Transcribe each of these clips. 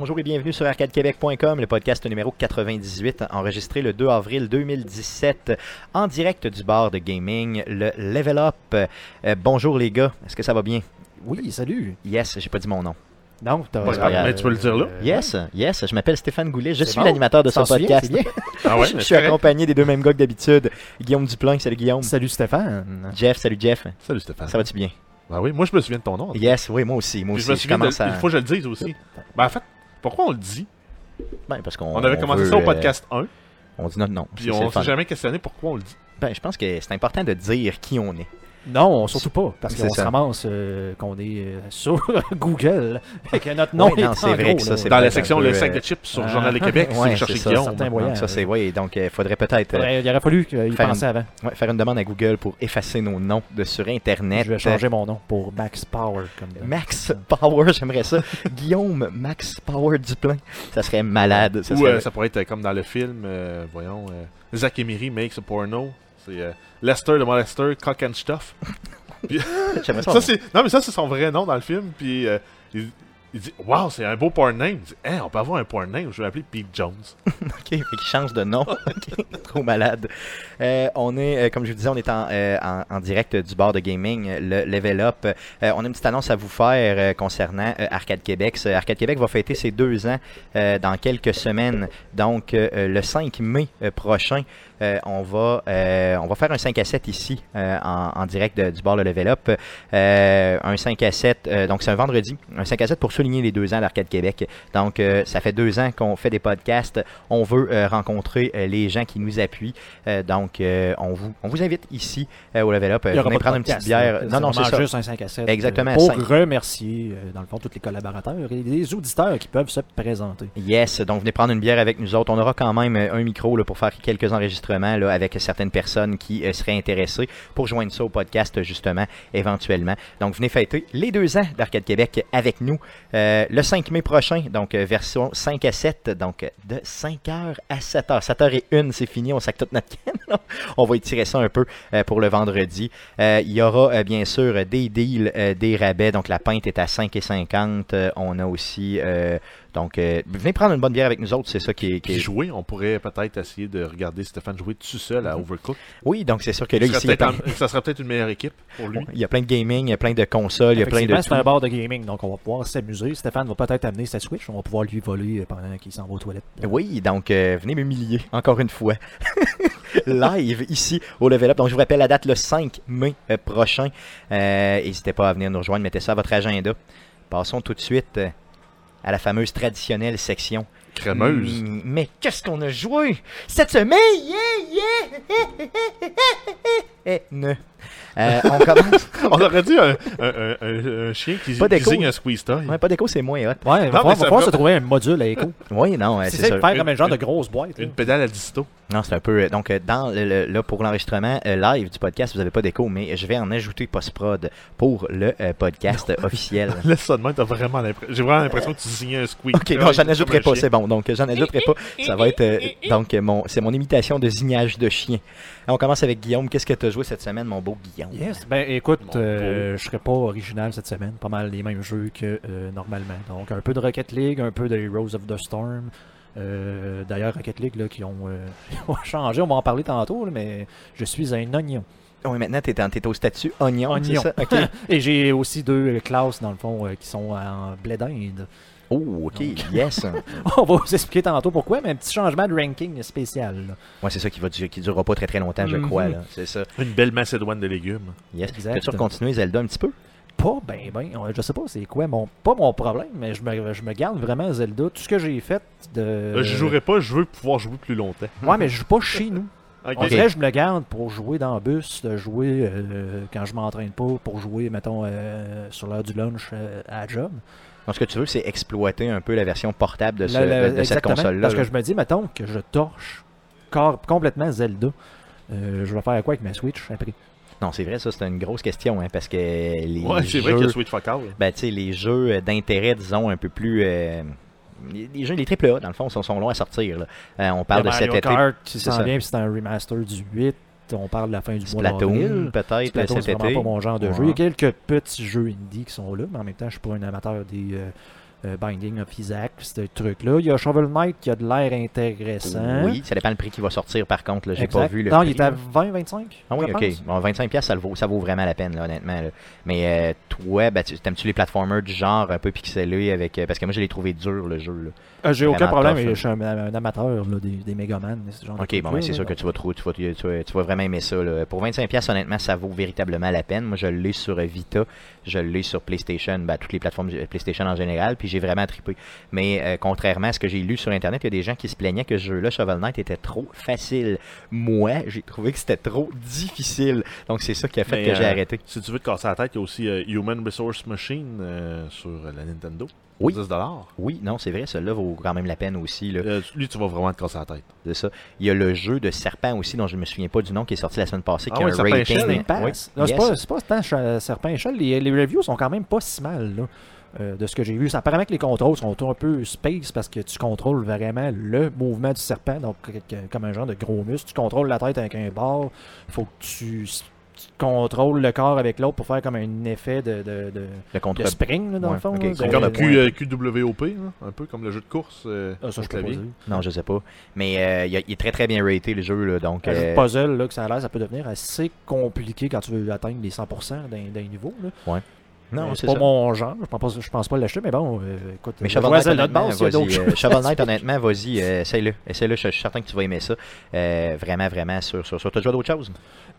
Bonjour et bienvenue sur arcadequebec.com, le podcast numéro 98, enregistré le 2 avril 2017, en direct du bar de gaming, le Level Up. Euh, bonjour les gars, est-ce que ça va bien? Oui, salut. Yes, j'ai pas dit mon nom. Non, t'as Pas grave, mais tu peux le dire là. Euh, Yes, yes, je m'appelle Stéphane Goulet, je suis bon. l'animateur de ce souviens, podcast. Ah ouais, je suis accompagné des deux mêmes gars que d'habitude. Guillaume Duplain, salut Guillaume. Salut Stéphane. Jeff, salut Jeff. Salut Stéphane. Ça va-tu bien? Ben oui, moi je me souviens de ton nom. Yes, oui, moi aussi, moi Puis aussi. je me Je souviens de... à... Il faut que je le dise aussi. Ben en fait, pourquoi on le dit? Ben, parce qu'on On avait commencé veut, ça au euh, podcast 1, on dit notre nom. puis on s'est jamais questionné pourquoi on le dit. Ben, je pense que c'est important de dire qui on est. Non, surtout pas, parce qu'on se ramasse euh, qu'on est euh, sur Google et que notre nom Ouais, est non, en c'est vrai gros, que ça, là. c'est Dans peut-être la section peu, Le sac de chips sur ah, Journal de Québec, si Ouais, vous cherchez c'est ça, Guillaume. ça, c'est, oui, donc il faudrait peut-être euh, Faudrait- Il aurait fallu y Faire penser avant. ouais, faire une demande à Google pour effacer nos noms de sur Internet. Je vais changer mon nom pour Max Power. Comme Max Power, j'aimerais ça. Guillaume Max Power Duplain. Ça serait malade. Ça Ou serait- euh, ça pourrait être comme dans le film, euh, voyons, euh, Zach Emery makes a porno. C'est euh, Lester de Molester, Cock and Stuff. Ça. C'est... Non, mais ça, c'est son vrai nom dans le film. Puis euh, il... il dit Waouh, c'est un beau porn name. Il dit Hein, on peut avoir un porn name. Je vais l'appeler Pete Jones. OK, fait qu'il change de nom. Trop malade. Euh, on est, euh, comme je vous disais, on est en, en, en direct du bar de gaming, le Level Up. On a une petite annonce à vous faire concernant Arcade Québec. Arcade Québec va fêter ses deux ans dans quelques semaines. Donc, le 5 mai prochain, euh, on, va, euh, on va faire un 5 à 7 ici, euh, en, en direct de- du bar le Level Up. Un 5 à 7, euh, donc c'est un vendredi. Un 5 à 7 pour souligner les deux ans d'Arcade Québec. Donc, ça fait deux ans qu'on fait des podcasts. On veut rencontrer les gens qui nous appuient. Donc, on, vous, on vous invite ici au Level Up. Venez prendre une petite bière. Non, non, c'est ça. juste un 5 à 7. Exactement, Pour remercier, dans le fond, tous les collaborateurs et les auditeurs qui peuvent se présenter. Yes, donc venez prendre une bière avec nous autres. On aura quand même un micro là, pour faire quelques enregistrements avec certaines personnes qui euh, seraient intéressées pour joindre ça au podcast justement éventuellement. Donc venez fêter les deux ans d'Arcade Québec avec nous euh, le 5 mai prochain, donc euh, version 5 à 7, donc de 5h à 7h. 7h et 1, c'est fini, on sac toute notre canne. On va étirer ça un peu pour le vendredi. Il y aura bien sûr des deals, des rabais, donc la pinte est à 5,50. Euh, on a aussi... donc, euh, venez prendre une bonne bière avec nous autres, c'est ça qui est. qui est- jouer, on pourrait peut-être essayer de regarder Stéphane jouer tout seul à Overcook. Oui, donc c'est sûr que là, Ça ici, il y, a serait plein... peut-être un- ça serait peut-être une meilleure équipe pour lui. il y a plein de gaming, il y a plein de consoles, il y a plein de. C'est un bar de gaming, donc on va pouvoir s'amuser. Stéphane va peut-être amener sa Switch, on va pouvoir lui voler pendant qu'il s'en va aux toilettes. Oui, donc euh, venez m'humilier, encore une fois. Live ici au Level Up. Donc je vous rappelle la date le 5 mai euh, prochain. Euh, N'hésitez pas à venir nous rejoindre, mettez ça à votre agenda. Passons tout de suite euh, à la fameuse traditionnelle section. Crémeuse. Mais qu'est-ce qu'on a joué cette semaine? Yeah, yeah! Euh, on commence. On aurait dit un, un- un- un- un chien qui, Pas qui signe un squeeze toy. Ouais, pas d'écho, c'est moins hot. Ouais, il va falloir, se trouver un module à écho. Oui, non, C'est ça, faire Une- comme un genre une- de grosse boîte. là. Une pédale à disto. Non, c'est un peu. Donc, euh, dans le, le- là, pour l'enregistrement euh, live du podcast, vous n'avez pas d'écho, mais je vais en ajouter post-prod pour le euh, podcast officiel. Laisse ça de même, t'as vraiment l'impression. J'ai vraiment l'impression que tu signais un squeeze Ok, non, j'en ajouterai pas, c'est bon. Donc, j'en ajouterai pas. Ça va être. euh, donc, mon, c'est mon imitation de zignage de chien. On commence avec Guillaume. Qu'est-ce que tu as joué cette semaine, mon beau Guillaume? Yes, ben écoute, euh, je serais pas original cette semaine, pas mal les mêmes jeux que euh, normalement. Donc un peu de Rocket League, un peu de Heroes of the Storm. Euh, D'ailleurs, Rocket League là, qui ont, euh, qui ont changé, on va en parler tantôt, là, mais je suis un oignon. Oui, maintenant, tu es, au statut oignon, Oignon. ça? Et j'ai aussi deux classes dans le fond qui sont en blé d'Inde. Oh, ok, yes. On va vous expliquer tantôt pourquoi, mais un petit changement de ranking spécial. là. Moi, c'est ça qui qui durera pas très très longtemps, je Mhm. crois. là. C'est ça. Une belle macédoine de légumes. Yes. Exact. Peux-tu continuer Zelda un petit peu? Pas ben ben, je sais pas c'est quoi mon pas mon problème, mais je me, je me garde vraiment Zelda. Tout ce que j'ai fait de. Euh, je jouerai pas, je veux pouvoir jouer plus longtemps. Ouais, mais je joue pas chez nous. Ok. On dirait que je me le garde pour jouer dans le bus, de jouer euh, quand je m'entraîne pas, pour jouer, mettons, euh, sur l'heure du lunch euh, à la job. Donc, ce que tu veux, c'est exploiter un peu la version portable de, ce- La- la- de- de cette console-là. Parce que je me dis, mettons, que je torche complètement Zelda. Euh, je vais faire quoi avec ma Switch après? Non, c'est vrai, ça, c'est une grosse question, hein, parce que les Ouais, c'est vrai jeux, qu'il y a Sweet Fuck All. ben, tu sais, les jeux euh, d'intérêt, disons, un peu plus... euh, les, jeux, les AAA, dans le fond, sont, sont longs à sortir. là. Euh, on parle de cet Mario été. Kart qui c'est s'en ça. vient, puis c'est un remaster du 8. On parle de la fin du mois d'avril. peut-être, Splatoon, cet c'est vraiment été. pas mon genre de Ouais. jeu. Il y a quelques petits jeux indie qui sont là, mais en même temps, je suis pas un amateur des, euh, euh, Binding of Isaac, ce truc-là. Il y a Shovel Knight qui a de l'air intéressant. Oui, ça dépend le prix qui va sortir par contre. là. J'ai Exact. pas vu le Non, prix. il est à là. 20, 25. Ah oui, ok. pense. Bon, 25$, piastres, ça, vaut, ça vaut vraiment la peine, là, honnêtement. là. Mais euh, toi, ben, tu- t'aimes-tu les platformers du genre un peu pixelés avec. euh, parce que moi, je l'ai trouvé dur, le jeu. là. Euh, J'ai aucun problème, tough, je suis un, un amateur là, des, des Megaman. ce genre de Ok, bon, ben, c'est sûr que tu vas, trouver, tu, vas, tu, vas, tu vas vraiment aimer ça. là. Pour 25$, piastres, honnêtement, ça vaut véritablement la peine. Moi, je l'ai sur Vita, je l'ai sur PlayStation, ben, toutes les plateformes euh, PlayStation en général, puis j'ai vraiment trippé. Mais euh, contrairement à ce que j'ai lu sur Internet, il y a des gens qui se plaignaient que ce jeu-là, Shovel Knight, était trop facile. Moi, j'ai trouvé que c'était trop difficile. Donc, c'est ça qui a fait Mais, que j'ai euh, arrêté. Si tu veux te casser la tête, il y a aussi euh, Human Resource Machine euh, sur euh, la Nintendo. Oui. 10 dollars? Oui, non, c'est vrai, celui-là vaut quand même la peine aussi. Là. Euh, lui, tu vas vraiment te casser la tête. C'est ça. Il y a le jeu de serpent aussi, dont je ne me souviens pas du nom, qui est sorti la semaine passée, Ah qui a oui, un Serpent rating. Échelle, Snake Pass. Oui, Non, c'est yes. pas, c'est pas tant Serpent Échelle. Les, les reviews sont quand même pas si mal. Là. euh, de ce que j'ai vu, ça apparemment que les contrôles sont un peu space parce que tu contrôles vraiment le mouvement du serpent, donc comme un genre de gros muscle. Tu contrôles la tête avec un bar. Il faut que tu, tu contrôles le corps avec l'autre pour faire comme un effet de, de, de, Le contre de spring, là, dans Ouais, le fond. ok. là, C'est de- comme le euh, QWOP, là, un peu comme le jeu de course. euh, Ah, ça, je peux pas clavier. dire. Non, je sais pas. Mais euh, il, est très très bien raté le jeu. Là, donc, Un jeu de euh, puzzle, là, que ça a l'air, ça peut devenir assez compliqué quand tu veux atteindre les 100% d'un d'un niveau. Là. non, c'est pas ça. mon genre. Je pense pas, je pense pas l'acheter, mais bon, euh, écoute. Mais Shovel Knight, honnêtement, vas-y, essaye-le. Essaye-le, je, je suis certain que tu vas aimer ça. Euh, vraiment, vraiment, sur, sur, sur. T'as déjà d'autres choses?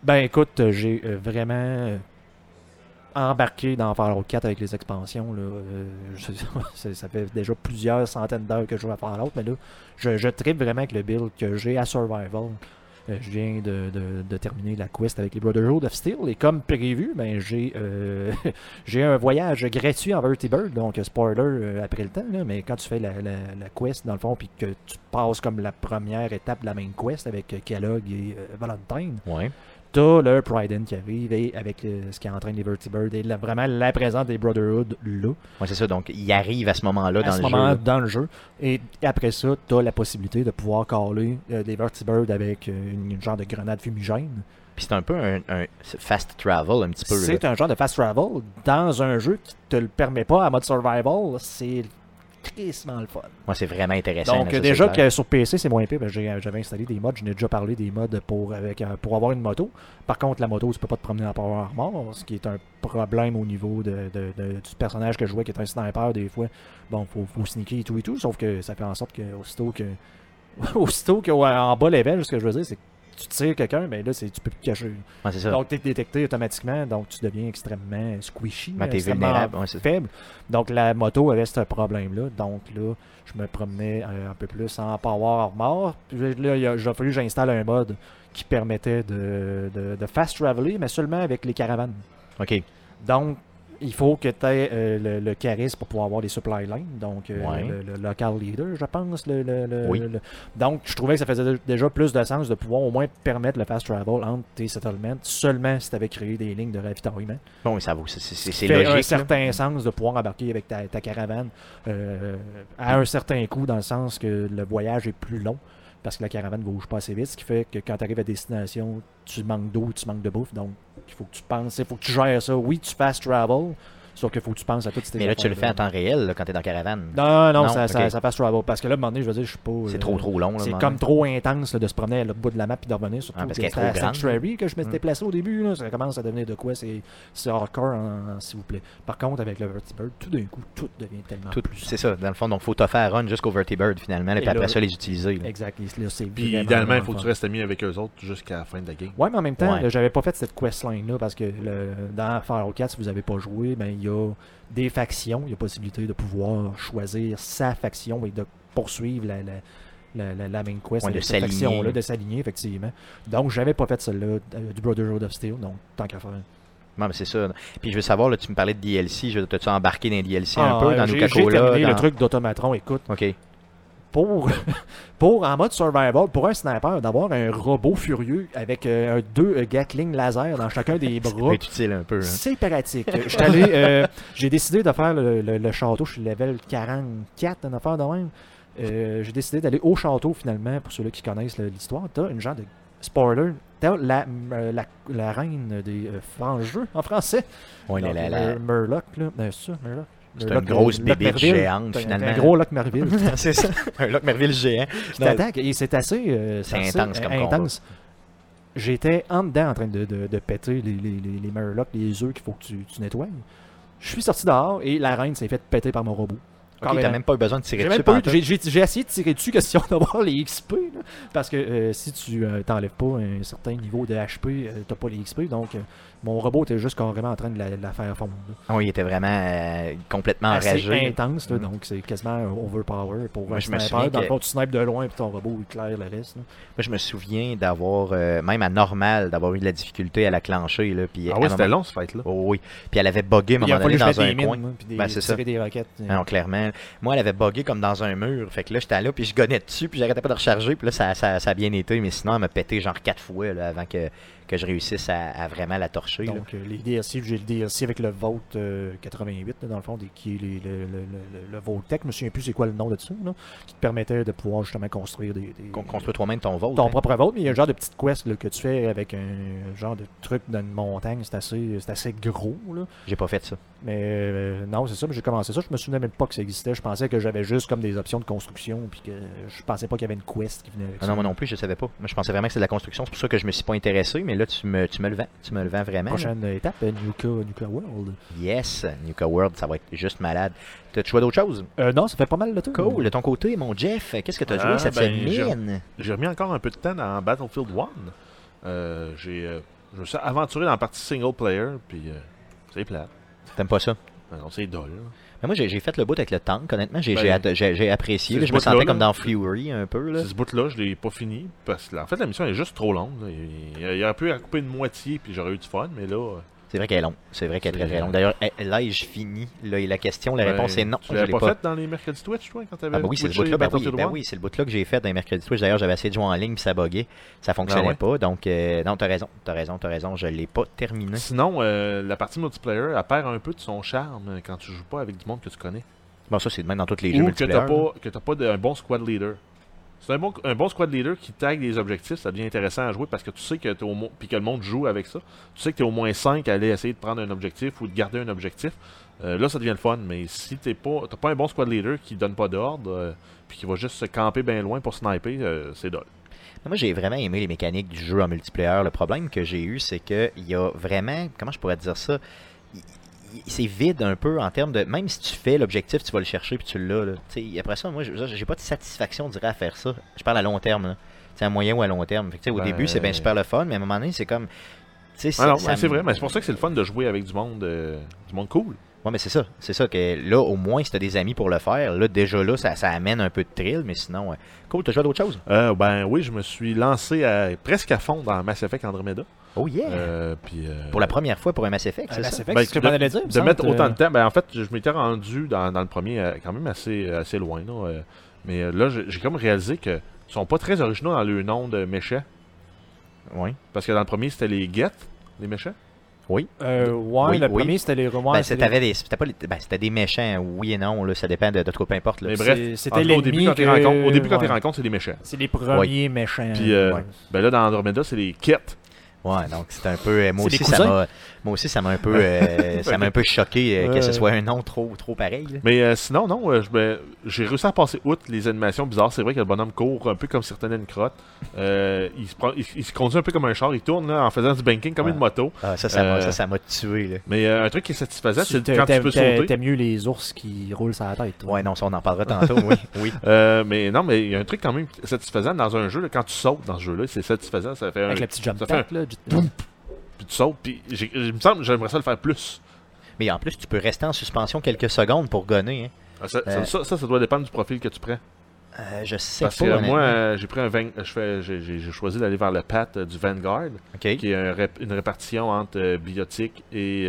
Ben écoute, euh, j'ai euh, vraiment euh, embarqué dans Fallout 4 avec les expansions. Là. Ça fait déjà plusieurs centaines d'heures que je joue à Fallout, mais là, je, je tripe vraiment avec le build que j'ai à Survival. Je viens de, de- terminer la quest avec les Brotherhood of Steel et comme prévu, ben, j'ai un voyage gratuit en Vertibird, donc spoiler après le temps, là, mais quand tu fais la, la- la quest dans le fond puis que tu passes comme la première étape de la main quest avec Kellogg et Valentine. T'as le Priden qui arrive et avec euh, ce qui entraîne les Vertibird et la- vraiment la présence des Brotherhood là, Ouais, c'est ça. Donc, il arrive à ce moment-là dans ce le moment jeu. dans le jeu. Et après ça, t'as la possibilité de pouvoir caler euh, des Vertibird avec euh, une, une genre de grenade fumigène. Puis c'est un peu un, un fast travel, un petit peu. C'est un genre de fast travel dans un jeu qui te le permet pas à mode survival. C'est tristement le fun. Ouais, c'est vraiment intéressant. Donc là, déjà que sur PC c'est moins pire, j'avais installé des mods, je n'ai déjà parlé des mods pour, avec, pour avoir une moto. Par contre la moto tu peux pas te promener en Power Armor, ce qui est un problème au niveau de, de- de- du personnage que je jouais qui est un sniper des fois. Bon, faut, faut sneaker et tout et tout, sauf que ça fait en sorte que aussitôt que aussitôt qu'en bas level, ce que je veux dire c'est que tu tires quelqu'un, mais là c'est tu peux plus te cacher. Ouais, c'est ça. Donc tu es détecté automatiquement, donc tu deviens extrêmement squishy, Ben, vulnérable, ouais, faible. Donc la moto avait ce problème-là. Donc là, je me promenais euh, un peu plus en power armor. Puis là, il a, il a fallu que j'installe un mode qui permettait de, de- de fast traveler, mais seulement avec les caravanes. OK. Donc, il faut que tu aies euh, le, le charisme pour pouvoir avoir des supply lines. Donc, euh, Ouais. le, le local leader, je pense. Le, le- Oui. donc, je trouvais que ça faisait dé- déjà plus de sens de pouvoir au moins permettre le fast travel entre tes settlements seulement si tu avais créé des lignes de ravitaillement. Bon, ça vaut. c'est- logique. un là. certain sens de pouvoir embarquer avec ta, ta caravane euh, à un certain coût, dans le sens que le voyage est plus long. Parce que la caravane ne bouge pas assez vite, ce qui fait que quand tu arrives à destination, tu manques d'eau, tu manques de bouffe. Donc, il faut que tu penses, il faut que tu gères ça. Oui, tu fast travel, sauf qu'il faut que tu penses à toutes ces Mais là, tu le fais en temps réel là, quand t'es dans la caravane. Non, non, Non, ça, ça, ok. ça fast travel. Parce que là, à un moment donné, je veux dire, je suis pas. C'est euh, trop trop long. là, c'est comme trop intense là, de se promener à l'autre bout de la map et de revenir. Surtout Ah, parce que c'était. Sanctuary que je m'étais Mm. placé au début. Là, ça commence à devenir de quoi C'est c'est hardcore, en- s'il vous plaît. Par contre, avec le Vertibird, tout d'un coup, tout devient tellement Tout- plus. C'est ça, dans le fond. Donc, faut te faire run jusqu'au Vertibird finalement, là, Et puis après là- ça, les utiliser. là. Exact. là, Puis idéalement, il faut que tu restes ami avec eux autres jusqu'à la fin de la game. Ouais, mais en même temps, là, j'avais pas fait cette questline-là parce que le, dans Fallout 4, si vous avez pas joué, ben, il y a des factions. Il y a possibilité de pouvoir choisir sa faction et de poursuivre la, la, la, la- la main quest Ouais, de cette s'aligner. faction-là, de s'aligner, effectivement. Donc, j'avais pas fait celle-là euh, du Brotherhood of Steel, donc tant qu'à faire. Non, mais c'est ça. Puis je veux savoir, là, tu me parlais de DLC. Je- T'as-tu embarqué dans les DLC un Ah, peu dans j'ai- Nuka J'ai terminé dans- le truc d'Automatron. Écoute, Ok. Pour, pour en mode survival, pour un sniper, d'avoir un robot furieux avec euh, un- deux euh, Gatling laser dans chacun des bras, être utile un peu. hein. c'est pratique. Euh, J'ai décidé de faire le, le- le château, je suis level 44, une affaire de même. J'ai décidé d'aller au château finalement, pour ceux-là qui connaissent l'histoire. T'as une genre de spoiler. T'as la, la, la reine des euh, frangeux en français. Ouais, la, la, la- Mur- Murloc, là. C'est ça, Murloc. C'est une grosse Merville. géante, finalement. Un gros Loch Merville. c'est ça. Un Loch Merville géant. et c'est assez, euh, C'est assez, intense comme intense. J'étais en dedans en train de, péter les, les, les, les Murlocs, les œufs qu'il faut que tu, tu nettoies. Je suis sorti dehors et la reine s'est faite péter par mon robot. Ok, t'as même pas eu besoin de tirer J'ai dessus. j'ai- essayé de tirer dessus question d'avoir les XP là, parce que euh, si tu euh, t'enlèves pas un certain niveau de HP, euh, t'as pas les XP donc euh, mon robot était juste carrément en train de la, de la faire fondre. là. Ah Oui, il était vraiment euh, complètement Assez enragé. intense là, Mm. donc c'est quasiment un overpower pour Moi, un je me souviens le fond, tu snipes de loin puis ton robot il claire le reste. là. Moi, je me souviens d'avoir, euh, même à normal, d'avoir eu de la difficulté à la clencher. Là, puis Ah un c'était moment- long, ce fight-là. Oh, oui. Puis elle avait buggé à un moment donné dans un coin. mines, hein, puis des, Ben, c'est ça. des roquettes. Ah non, clairement. Moi, elle avait buggé comme dans un mur. Fait que là, j'étais là, puis je gonnais dessus, puis j'arrêtais pas de recharger. Puis là, ça, ça, ça a bien été. Mais sinon, elle m'a pété genre quatre fois là, avant que, que je réussisse à, à vraiment la torcher. là. Donc, euh, les DLC, j'ai le DLC avec le euh, 88, là, dans le fond, des- qui est les- le, le, le, le Vault-Tech, je me souviens plus c'est quoi le nom de ça, là, qui te permettait de pouvoir justement construire des. des- Qu'on construit toi-même ton vol. ton propre Vault, mais il y a un genre de petite quest là, que tu fais avec un genre de truc dans une montagne, c'est assez, assez gros, là. J'ai pas fait ça. Mais euh, non, c'est ça, mais j'ai commencé ça, je me souvenais même pas que ça existait, je pensais que j'avais juste comme des options de construction, puis que je pensais pas qu'il y avait une quest qui venait avec Ah ça. non, moi non plus, je savais pas. Moi, je pensais vraiment que c'était de la construction. C'est pour ça que je me suis pas intéressé. Mais là, tu me, tu me le vends. Tu me le vends vraiment. là. Prochaine étape, euh, Nuka, Nuka World. Yes, Nuka World, ça va être juste malade. T'as choisi d'autres choses? Euh, non, ça fait pas mal de temps. Cool. De ton côté, mon Jeff, qu'est-ce que t'as joué Ah, cette ben, semaine? J'ai remis encore un peu de temps dans Battlefield 1. Euh, j'ai, euh, je me suis aventuré dans la partie single player, puis euh, c'est plate. T'aimes pas ça? Ben Non, c'est dole. là. Mais moi, j'ai fait le bout avec le tank, honnêtement. J'ai Ben, apprécié. là. je me sentais là. comme dans Fury un peu. Là. Ce bout-là, je l'ai pas fini, parce que là, en fait, la mission est juste trop longue. Il, il, il aurait pu la couper une moitié, puis j'aurais eu du fun, mais là... C'est vrai qu'elle est longue. C'est vrai qu'elle est très très longue. D'ailleurs, est- l'ai-je fini? Là, et la question, la ben, réponse est non. Tu Je l'avais pas, pas. fait dans les mercredis Twitch, toi, quand t'avais Ah bah oui, c'est le bout-là. Ben oui, ben 1? oui, c'est le bout-là que j'ai fait dans les mercredis Twitch. D'ailleurs, j'avais essayé de jouer en ligne, puis ça buguait. Ça fonctionnait Ah ouais? pas. Donc, euh, non, t'as raison. T'as raison, t'as raison. Je l'ai pas terminé. Sinon, euh, la partie multiplayer, elle perd un peu de son charme euh, quand tu joues pas avec du monde que tu connais. Bon, ça, c'est de même dans tous les jeux Ou que multiplayer. t'as pas, que t'as pas de- un bon squad leader. C'est un bon, un bon squad leader qui tag des objectifs, ça devient intéressant à jouer parce que tu sais que t'es au puis que le monde joue avec ça. Tu sais que t'es au moins 5 à aller essayer de prendre un objectif ou de garder un objectif. Euh, là, ça devient le fun, mais si t'es pas, t'as pas un bon squad leader qui donne pas d'ordre, euh, puis qui va juste se camper bien loin pour sniper, euh, c'est dole. Moi, j'ai vraiment aimé les mécaniques du jeu en multiplayer. Le problème que j'ai eu, c'est que il y a vraiment, comment je pourrais dire ça, c'est vide un peu en termes de, même si tu fais l'objectif, tu vas le chercher puis tu l'as. Après ça, moi, je- j'ai pas de satisfaction, on dirait, à faire ça. Je parle à long terme. là. C'est à moyen ou à long terme. Fait que, au Ben, début, c'est bien super le fun, mais à un moment donné, c'est comme. Ah c'est me- vrai, mais c'est pour ça que c'est le fun de jouer avec du monde, euh, du monde cool. Ouais, mais c'est ça. C'est ça que là, au moins, si t'as des amis pour le faire, là, déjà là, ça, ça amène un peu de thrill, mais sinon, euh, cool, t'as joué à d'autres choses? Euh, ben oui, je me suis lancé à- presque à fond dans Mass Effect Andromeda. Oh yeah! Euh, puis, euh, Pour la première fois pour un Mass Effect, Euh, c'est Mass ça? Effect, Ben, c'est ce que de- je dire. me de mettre autant de temps, ben en fait, je, m'étais rendu dans, dans le premier quand même assez, assez loin. Là, mais là, j'ai comme réalisé que ils sont pas très originaux dans le nom de méchants. Oui. Parce que dans le premier, c'était les Get, les méchants? euh, ouais, Oui, le oui. premier c'était les ouais, ben, c'est c'était des, c'était pas les- ben, c'était des méchants, oui et non, là, ça dépend de, de trop, peu importe. Là. Mais les- bref, C'était cas, au début, quand tu que- rencontres, au début, quand tu ouais. rencontres, c'est des méchants. C'est les premiers méchants. Puis, euh, ouais. Ben là, dans Andromeda, c'est les Ket. Ouais, donc c'est un peu. euh, moi aussi, ça m'a, moi aussi, ça m'a un peu, euh, ça m'a un peu choqué euh, que ce soit un nom trop, trop pareil. là. Mais euh, sinon, non, euh, je- ben, j'ai réussi à passer outre les animations bizarres. C'est vrai que le bonhomme court un peu comme s'il retenait une crotte. Euh, il, se prend- il, il se conduit un peu comme un char. Il tourne là, en faisant du banking comme Ouais. une moto. Ah, ça, ça m'a, Euh, ça, ça m'a tué. Là. Mais euh, un truc qui est satisfaisant, c'est quand tu peux sauter. T'aimes mieux les ours qui roulent sur la tête. toi. Ouais, non, ça, on en parlera tantôt, oui. oui. Euh, mais non, mais il y a un truc quand même satisfaisant dans un jeu. là, quand tu sautes dans ce jeu-là, c'est satisfaisant. Ça fait un, Avec la petite jump ça fait pack, là. Puis tu sautes. Puis j'ai- il me semble que j'aimerais ça le faire plus. Mais en plus, tu peux rester en suspension quelques secondes pour gonner. Hein. Ah, Ça, Euh. ça, ça, ça doit dépendre du profil que tu prends. Euh, je sais Parce pas. que moi, euh, j'ai pris un Van- je fais, j'ai, j'ai- j'ai choisi d'aller vers le euh, du Vanguard, qui est un une répartition entre biotique et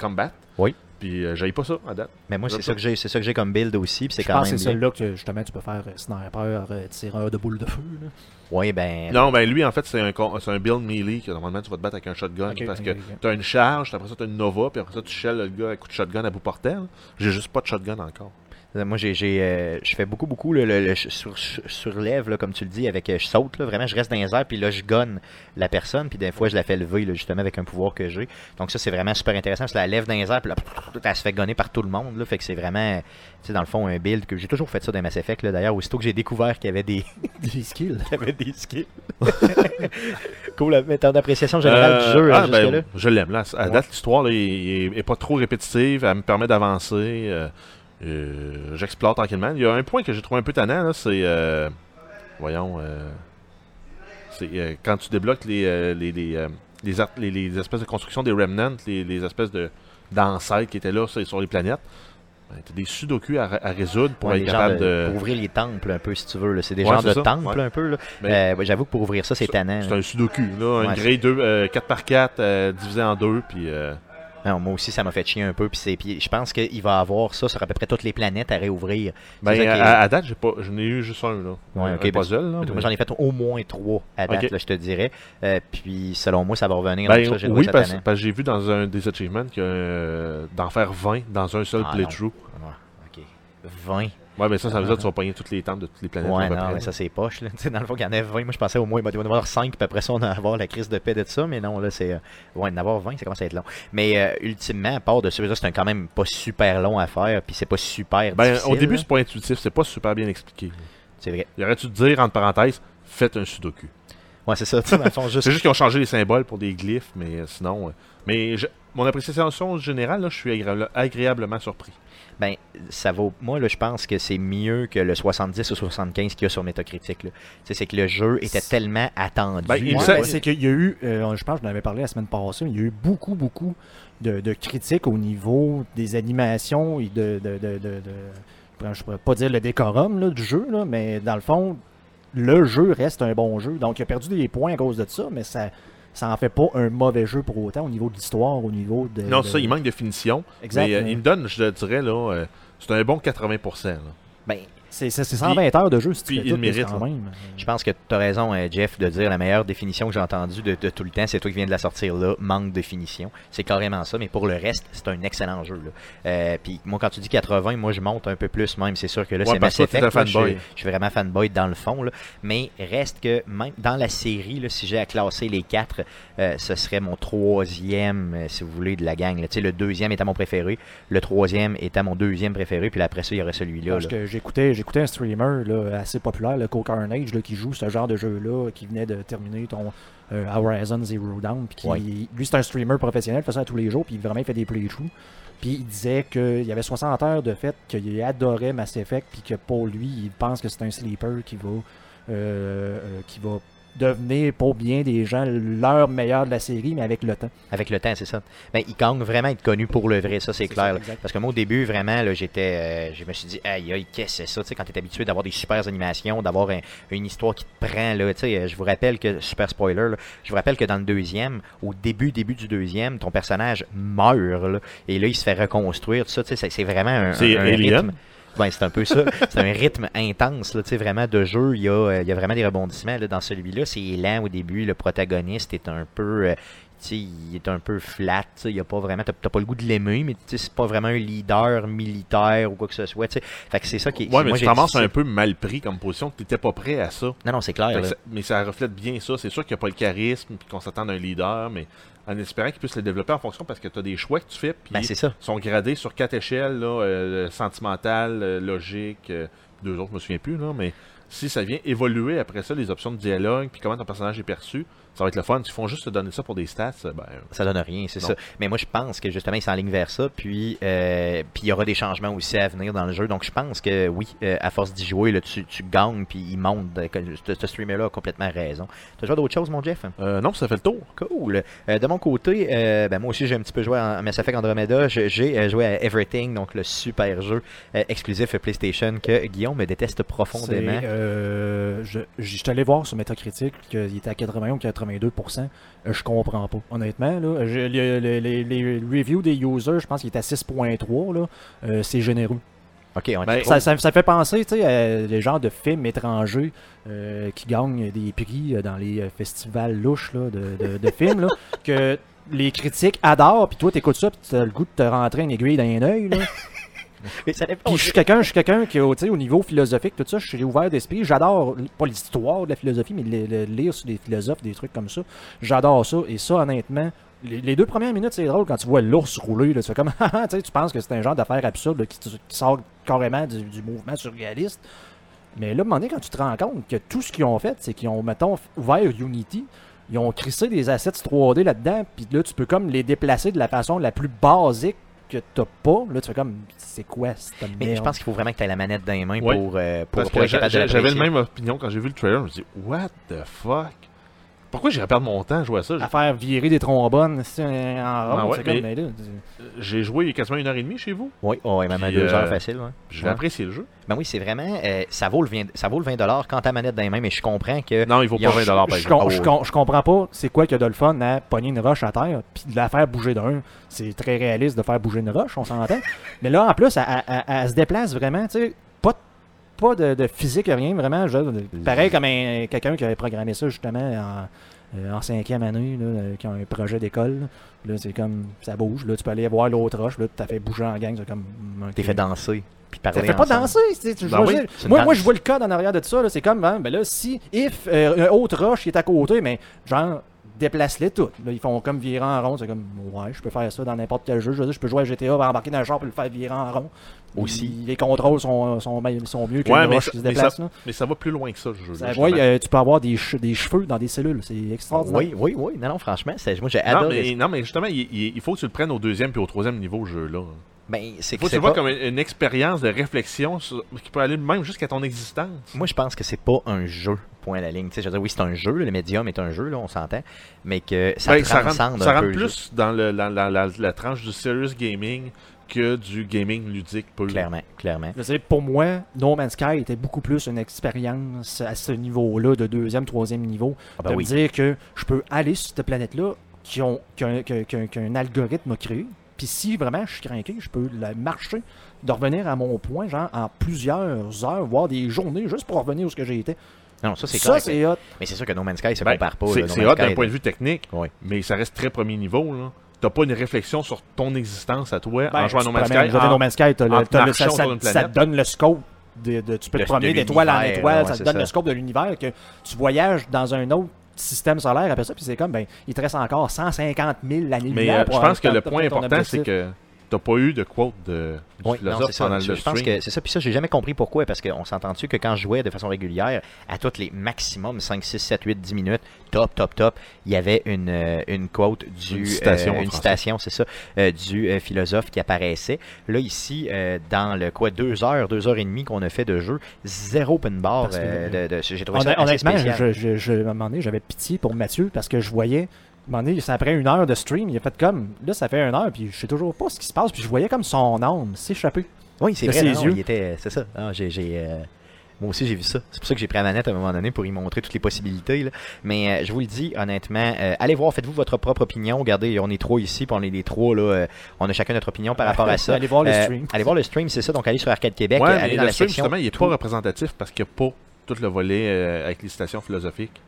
combat. Oui. Puis euh, j'aille pas ça à date. Mais moi, c'est ça que j'ai, c'est ça que j'ai comme build aussi, puis c'est Je quand pense que même c'est bien. celle-là que justement tu peux faire euh, sniper, euh, tireur de boules de feu. là. Oui, ben. Non, ben lui, en fait, c'est un, con- c'est un build melee que normalement tu vas te battre avec un shotgun. Ok, parce ok, que ok. tu as une charge, après ça tu as une nova, puis après ça tu shell le gars à coup de shotgun à bout portel. J'ai juste pas de shotgun encore. Euh, Moi, j'ai, j'ai, euh, je fais beaucoup, beaucoup le, le- sur, sur- surlève, là, comme tu le dis, avec euh, je saute, là, vraiment, je reste dans les airs, puis là, je gonne la personne, puis des fois, je la fais lever, là, justement, avec un pouvoir que j'ai. Donc ça, c'est vraiment super intéressant, parce que la lève dans les airs, puis là, elle se fait gonner par tout le monde, là, fait que c'est vraiment, tu sais, dans le fond, un build que j'ai toujours fait ça dans Mass Effect, là, d'ailleurs, aussitôt que j'ai découvert qu'il y avait des, Des skills. qu'il y avait des skills. cool, mais ton appréciation générale Euh, du jeu, ah, euh, jusque-là? ben, je l'aime. Là. À Ouais. date, l'histoire là, est, pas trop répétitive. Elle me permet d'avancer. euh, euh, J'explore tranquillement. Il y a un point que j'ai trouvé un peu tannant. C'est. euh, voyons. euh, c'est euh, quand tu débloques les, euh, les, les, les, art- les- espèces de construction des remnants, les, espèces de d'ancêtres qui étaient là sur, les planètes. Ben, t'as des sudoku à, à résoudre pour Ouais, être capable de- de. Pour ouvrir les temples un peu, si tu veux. C'est des Ouais, genres de ça, temples ouais. un peu. Là. Ben, Euh, J'avoue que pour ouvrir ça, c'est tannant. C'est un sudoku, là, un grade 2, euh, 4x4 euh, divisé en deux, puis euh, Non, moi aussi, ça m'a fait chier un peu. Puis c'est- puis je pense qu'il va avoir ça sur à peu près toutes les planètes à réouvrir. Ben, ça à, à date, je n'ai eu juste un, là. Ouais, un ok, puzzle, là, Moi, mais- j'en ai fait au moins trois à date, là, je te dirais. Euh, puis selon moi, ça va revenir. Ben, donc ça, oui, parce, que j'ai vu dans un des achievements que, euh, d'en faire 20 dans un seul Ah, playthrough. Ouais, ok. 20. Ouais, mais ça, ça veut dire que tu vas pogner toutes les temples de toutes les planètes. Ouais, non, mais ça c'est poche. Là. Dans le fond, il y en a 20. Moi, je pensais au moins, il va y en avoir 5, puis après ça, on va avoir la crise de paix de ça. Mais non, là, c'est. euh, ouais, d'en avoir 20, ça commence à être long. Mais euh, ultimement, à part de ça, c'est quand même pas super long à faire, puis c'est pas super Ben, difficile. au début, c'est pas intuitif, c'est pas super bien expliqué. c'est vrai. Il aurait-tu te dire, entre parenthèses, faites un sudoku? Ouais, c'est ça. juste. C'est juste qu'ils ont changé les symboles pour des glyphes, mais euh, sinon. mais je- mon appréciation générale, là, je suis agréable- agréablement surpris. Ben, ça vaut. Moi, là, je pense que c'est mieux que le 70 ou 75 qu'il y a sur Metacritic. c'est que le jeu était tellement attendu. Ben, il Ouais, sait- ben, c'est qu'il y a eu, euh, je pense que je l'avais parlé la semaine passée, il y a eu beaucoup, beaucoup de, de critiques au niveau des animations et de. de, de, de- de- je pourrais pas dire le décorum là, du jeu, là, mais dans le fond, le jeu reste un bon jeu. Donc, il a perdu des points à cause de ça, mais ça ça en fait pas un mauvais jeu pour autant au niveau de l'histoire, au niveau de. non, de- ça, il manque de finition. Exact. mais euh, il me donne, je te dirais, là, euh, c'est un bon 80%. là. Ben, c'est c'est- c'est 120 heures de jeu si tu puis fais il mérite, quand même. Je pense que tu as raison, euh, Jeff, de dire la meilleure définition que j'ai entendue de, de tout le temps, c'est toi qui viens de la sortir là, manque de finition. C'est carrément ça, mais pour le reste, c'est un excellent jeu. là. Euh, Puis moi, quand tu dis 80, moi je monte un peu plus même. C'est sûr que là, Ouais, c'est Mass Effect. un là, je, fanboy. suis- je suis vraiment fanboy dans le fond. là. Mais reste que même dans la série, là, si j'ai à classer les quatre, euh, ce serait mon troisième, euh, si vous voulez, de la gang. là. Le deuxième était mon préféré, le troisième était mon deuxième préféré, puis après ça, il y aurait celui-là. Parce là. que j'écoutais, j'écoutais un streamer là, assez populaire, le Carnage, là, qui joue ce genre de jeu-là, qui venait de terminer ton euh, Horizon Zero Dawn. Qui, Ouais. Lui, c'est un streamer professionnel, il fait ça tous les jours, puis vraiment, il fait des playthroughs. Puis il disait qu'il y avait 60 heures de fait, qu'il adorait Mass Effect, puis que pour lui, il pense que c'est un sleeper qui va, euh, euh, qui va devenir pour bien des gens leur meilleur de la série, mais avec le temps. Avec le temps, c'est ça. Ben, il gagne vraiment être connu pour le vrai, ça c'est clair. ça. Parce que moi au début, vraiment, là, j'étais. euh, je me suis dit, aïe aïe, qu'est-ce que c'est ça? Tu sais, quand tu es habitué d'avoir des super animations, d'avoir un- une histoire qui te prend, là, tu sais, euh, je vous rappelle que, super spoiler, là, je vous rappelle que dans le deuxième, au début, début du deuxième, ton personnage meurt, là, et là, il se fait reconstruire, tout ça, tu sais, c'est- vraiment un, C'est un- un Alien? rythme. Ben, c'est un peu ça. c'est un rythme intense, là, vraiment de jeu. Il y a, euh, il y a vraiment des rebondissements là, dans celui-là. C'est lent au début. Le protagoniste est un peu. euh, il est un peu flat, il a pas vraiment, t'as pas le goût de l'aimer, mais c'est pas vraiment un leader militaire ou quoi que ce soit. Fait que c'est ça qui est. Ouais, mais moi, tu dit, un peu mal pris comme position, que t'étais pas prêt à ça. Non, non, c'est clair. Ça- mais ça reflète bien ça. C'est sûr qu'il n'y a pas le charisme, puis qu'on s'attend à un leader, mais en espérant qu'il puisse le développer en fonction parce que tu as des choix que tu fais, puis Ben, ils sont gradés sur quatre échelles, là, euh, sentimentale, euh, logique, euh, deux autres, je me souviens plus, là, mais si ça vient évoluer après ça, les options de dialogue, puis comment ton personnage est perçu, ça va être le fun. S'ils font juste te donner ça pour des stats, euh, ben, Ça donne rien, c'est ça. Mais moi, je pense que justement, ils s'enlignent vers ça. Puis, euh, puis il y aura des changements aussi à venir dans le jeu. Donc, je pense que oui, euh, à force d'y jouer, là, tu, tu gagnes. Puis il monte. euh, Ce, streamer-là a complètement raison. Tu as joué à d'autres choses, mon Jeff? Euh, non, ça fait le tour. Cool. Euh, de mon côté, euh, ben moi aussi j'ai un petit peu joué en Mass Effect Andromeda. J'ai euh, joué à Everything, donc le super jeu euh, exclusif PlayStation que Guillaume me déteste profondément. Euh, je, je suis allé voir sur Metacritic qu'il était à 81 ou 82%. Euh, je comprends pas. Honnêtement, là, je- les, les reviews des users, je pense qu'il est à 6.3. là. Euh, c'est généreux. Ok, on Ben, Ça, ça- ça fait penser tu sais, à les genres de films étrangers euh, qui gagnent des prix euh, dans les festivals louches là, de, de- de films. là, que les critiques adorent, puis toi, t'écoutes ça, puis tu as le goût de te rentrer une aiguille dans un œil. Puis je suis quelqu'un, je suis quelqu'un qui, tu sais, au niveau philosophique, tout ça, je suis ouvert d'esprit. J'adore, pas l'histoire de la philosophie, mais le, le- lire sur des philosophes, des trucs comme ça. J'adore ça. Et ça, honnêtement, les, deux premières minutes, c'est drôle quand tu vois l'ours rouler. Là, tu fais comme, Ah, tu sais, tu penses que c'est un genre d'affaire absurde là, qui, qui sort carrément du, du mouvement surréaliste. Mais là, à un moment donné, quand tu te rends compte que tout ce qu'ils ont fait, c'est qu'ils ont, mettons, ouvert Unity, ils ont crissé des assets 3D là-dedans, puis là, tu peux comme les déplacer de la façon la plus basique que t'as pas. Là, tu fais comme, c'est quoi cette Mais merde? je pense qu'il faut vraiment que tu aies la manette dans les mains Ouais. pour, euh, pour, Parce pour que être capable de j'a- j'avais la même opinion quand j'ai vu le trailer. Je me suis dit, what the fuck? Pourquoi j'irais perdre mon temps à jouer à ça? à faire virer des trombones en rond, ouais, c'est mais- J'ai joué il y a quasiment une heure et demie chez vous. Oui, oh, ouais, même à deux euh, heures facile. ouais. J'ai Ouais. apprécié le jeu. Ben oui, c'est vraiment. euh, ça, vaut le 20, ça vaut le 20 quand ta manette dans les mains, mais je comprends que. Non, il vaut y a- pas 20$ par je, exemple. com- je com- je comprends pas c'est quoi que de le fun à pogner une roche à terre puis de la faire bouger d'un. C'est très réaliste de faire bouger une roche, on s'entend. Mais là, en plus, elle, elle- elle- elle se déplace vraiment, tu sais, pas, de, de physique, rien, vraiment. je- pareil comme un- quelqu'un qui avait programmé ça justement en, euh, en cinquième année, là, euh, qui a un projet d'école. là. Là, c'est comme, ça bouge. Là, tu peux aller voir l'autre roche, là, tu t'as fait bouger en gang, c'est comme... T'es fait danser. Puis parler Ça fait pas danser. c'est- tu- je Ben oui, c'est moi, danse. moi, je vois le code en arrière de ça. là, C'est comme, hein, ben là, si, if, euh, un autre roche qui est à côté, mais genre, déplace-les toutes. Là, ils font comme virer en rond. C'est comme, ouais, je peux faire ça dans n'importe quel jeu. Je veux dire, je peux jouer à GTA, embarquer dans un char et le faire virer en rond. Aussi. Les contrôles sont, sont, sont mieux qu'une Ouais, mais ça- qui se mais déplace. là. Mais ça va plus loin que ça, le jeu. Ça- ouais, euh, tu peux avoir des, che- des cheveux dans des cellules. C'est extraordinaire. Oui, oui, oui. Non, non, franchement, moi j'ai non, adoré. mais, non, mais justement, il, faut que tu le prennes au deuxième puis au troisième niveau, ce jeu-là. Ben, c'est Il que faut que tu vois pas- comme une, une expérience de réflexion sur- qui peut aller même jusqu'à ton existence. Moi, je pense que c'est pas un jeu, point à la ligne. Tu sais, je veux dire, oui, c'est un jeu, le médium est un jeu, là, on s'entend, mais que ça Ben, ça transcende rentre, ça un rentre jeu. plus dans le- la, la- la- la tranche du serious gaming que du gaming ludique pur. Clairement, clairement. Je veux dire, pour moi, No Man's Sky était beaucoup plus une expérience à ce niveau-là, de deuxième, troisième niveau. Ah ben de oui. me dire que je peux aller sur cette planète-là qui ont- qu'un algorithme a créé. Puis si vraiment je suis craqué, je peux la marcher, de revenir à mon point, genre en plusieurs heures, voire des journées, juste pour revenir où ce que j'ai été. Non, ça c'est Ça, c'est hot. Mais c'est sûr que No Man's Sky se Ben, compare pas. c'est No c'est hot d'un point de vue technique, Ouais. mais ça reste très premier niveau. là. T'as pas une réflexion sur ton existence à toi Ben, en jouant à No Man's Sky. en- No Man's Sky, le- le- ça, te donne le scope. De, de- tu peux De- te promener d'étoile en étoile, ouais, ça te donne ça. le scope de l'univers, que tu voyages dans un autre système solaire après ça, puis c'est comme, ben, il te reste encore 150 000 Mais années-lumière euh, je pense que le point important, c'est que t'as pas eu de quote de, du Oui, non, philosophe c'est ça. pendant Je, le je pense que c'est ça. Puis ça, j'ai jamais compris pourquoi. Parce qu'on s'entend-tu que quand je jouais de façon régulière, à toutes les maximum 5, 6, 7, 8, 10 minutes, top, top, top, il y avait une, euh, une quote du. Une citation euh, une français. citation, c'est ça, euh, du euh, philosophe qui apparaissait. Là, ici, euh, dans le quoi, deux heures, deux heures et demie qu'on a fait de jeu, zéro open bar. Que- euh, de, de- j'ai trouvé Honn- ça assez Honnêtement, spécial. je, je, je- à un moment donné, j'avais pitié pour Mathieu parce que je voyais. À un moment donné, c'est après une heure de stream, il a fait comme. Là, ça fait une heure, puis je sais toujours pas ce qui se passe, puis je voyais comme son âme s'échapper. Oui, c'est vrai. ses non, yeux. il était, c'est ça. Ah, j'ai, euh, moi aussi, j'ai vu ça. C'est pour ça que j'ai pris la manette à un moment donné pour y montrer toutes les possibilités. là. Mais euh, je vous le dis, honnêtement, euh, allez voir, faites-vous votre propre opinion. Regardez, on est trois ici, puis on est les trois là. euh, on a chacun notre opinion par rapport à ça. Allez voir le Euh, stream. allez voir le stream, c'est ça. Donc, allez sur Arcade Québec, Ouais, allez mais dans le la stream, section. justement, il est pas représentatif parce qu'il n'y a pas tout le volet euh, avec les citations philosophiques.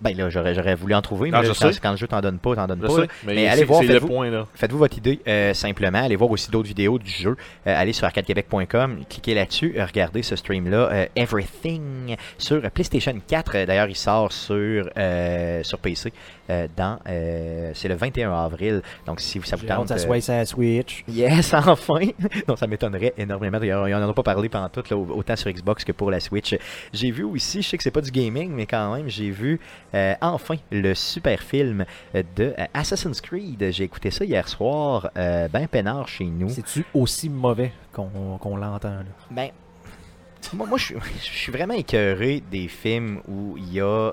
Ben là, j'aurais, j'aurais voulu en trouver, mais Ah, là, je quand, sais. quand le jeu t'en donne pas, t'en donne Je pas. sais, mais, Mais allez voir, c'est le faites-vous- point là. Faites-vous votre idée euh, simplement. Allez voir aussi d'autres vidéos du jeu. Euh, allez sur arcadequebec.com, cliquez là-dessus, euh, regardez ce stream-là, euh, Everything, sur PlayStation 4. Euh, D'ailleurs, il sort sur, euh, sur PC euh, dans. euh, c'est le 21 avril. Donc, si ça vous tente. ça soit sa Switch. Yes, enfin! non, ça m'étonnerait énormément. D'ailleurs, il en a pas parlé pendant tout, là, autant sur Xbox que pour la Switch. J'ai vu aussi, je sais que c'est pas du gaming, mais quand même, j'ai vu euh, enfin le super film euh, de euh, Assassin's Creed. J'ai écouté ça hier soir, euh, ben peinard chez nous. C'est-tu aussi mauvais qu'on l'entend, là? Ben, moi, moi je, suis, je suis vraiment écœuré des films où il y a.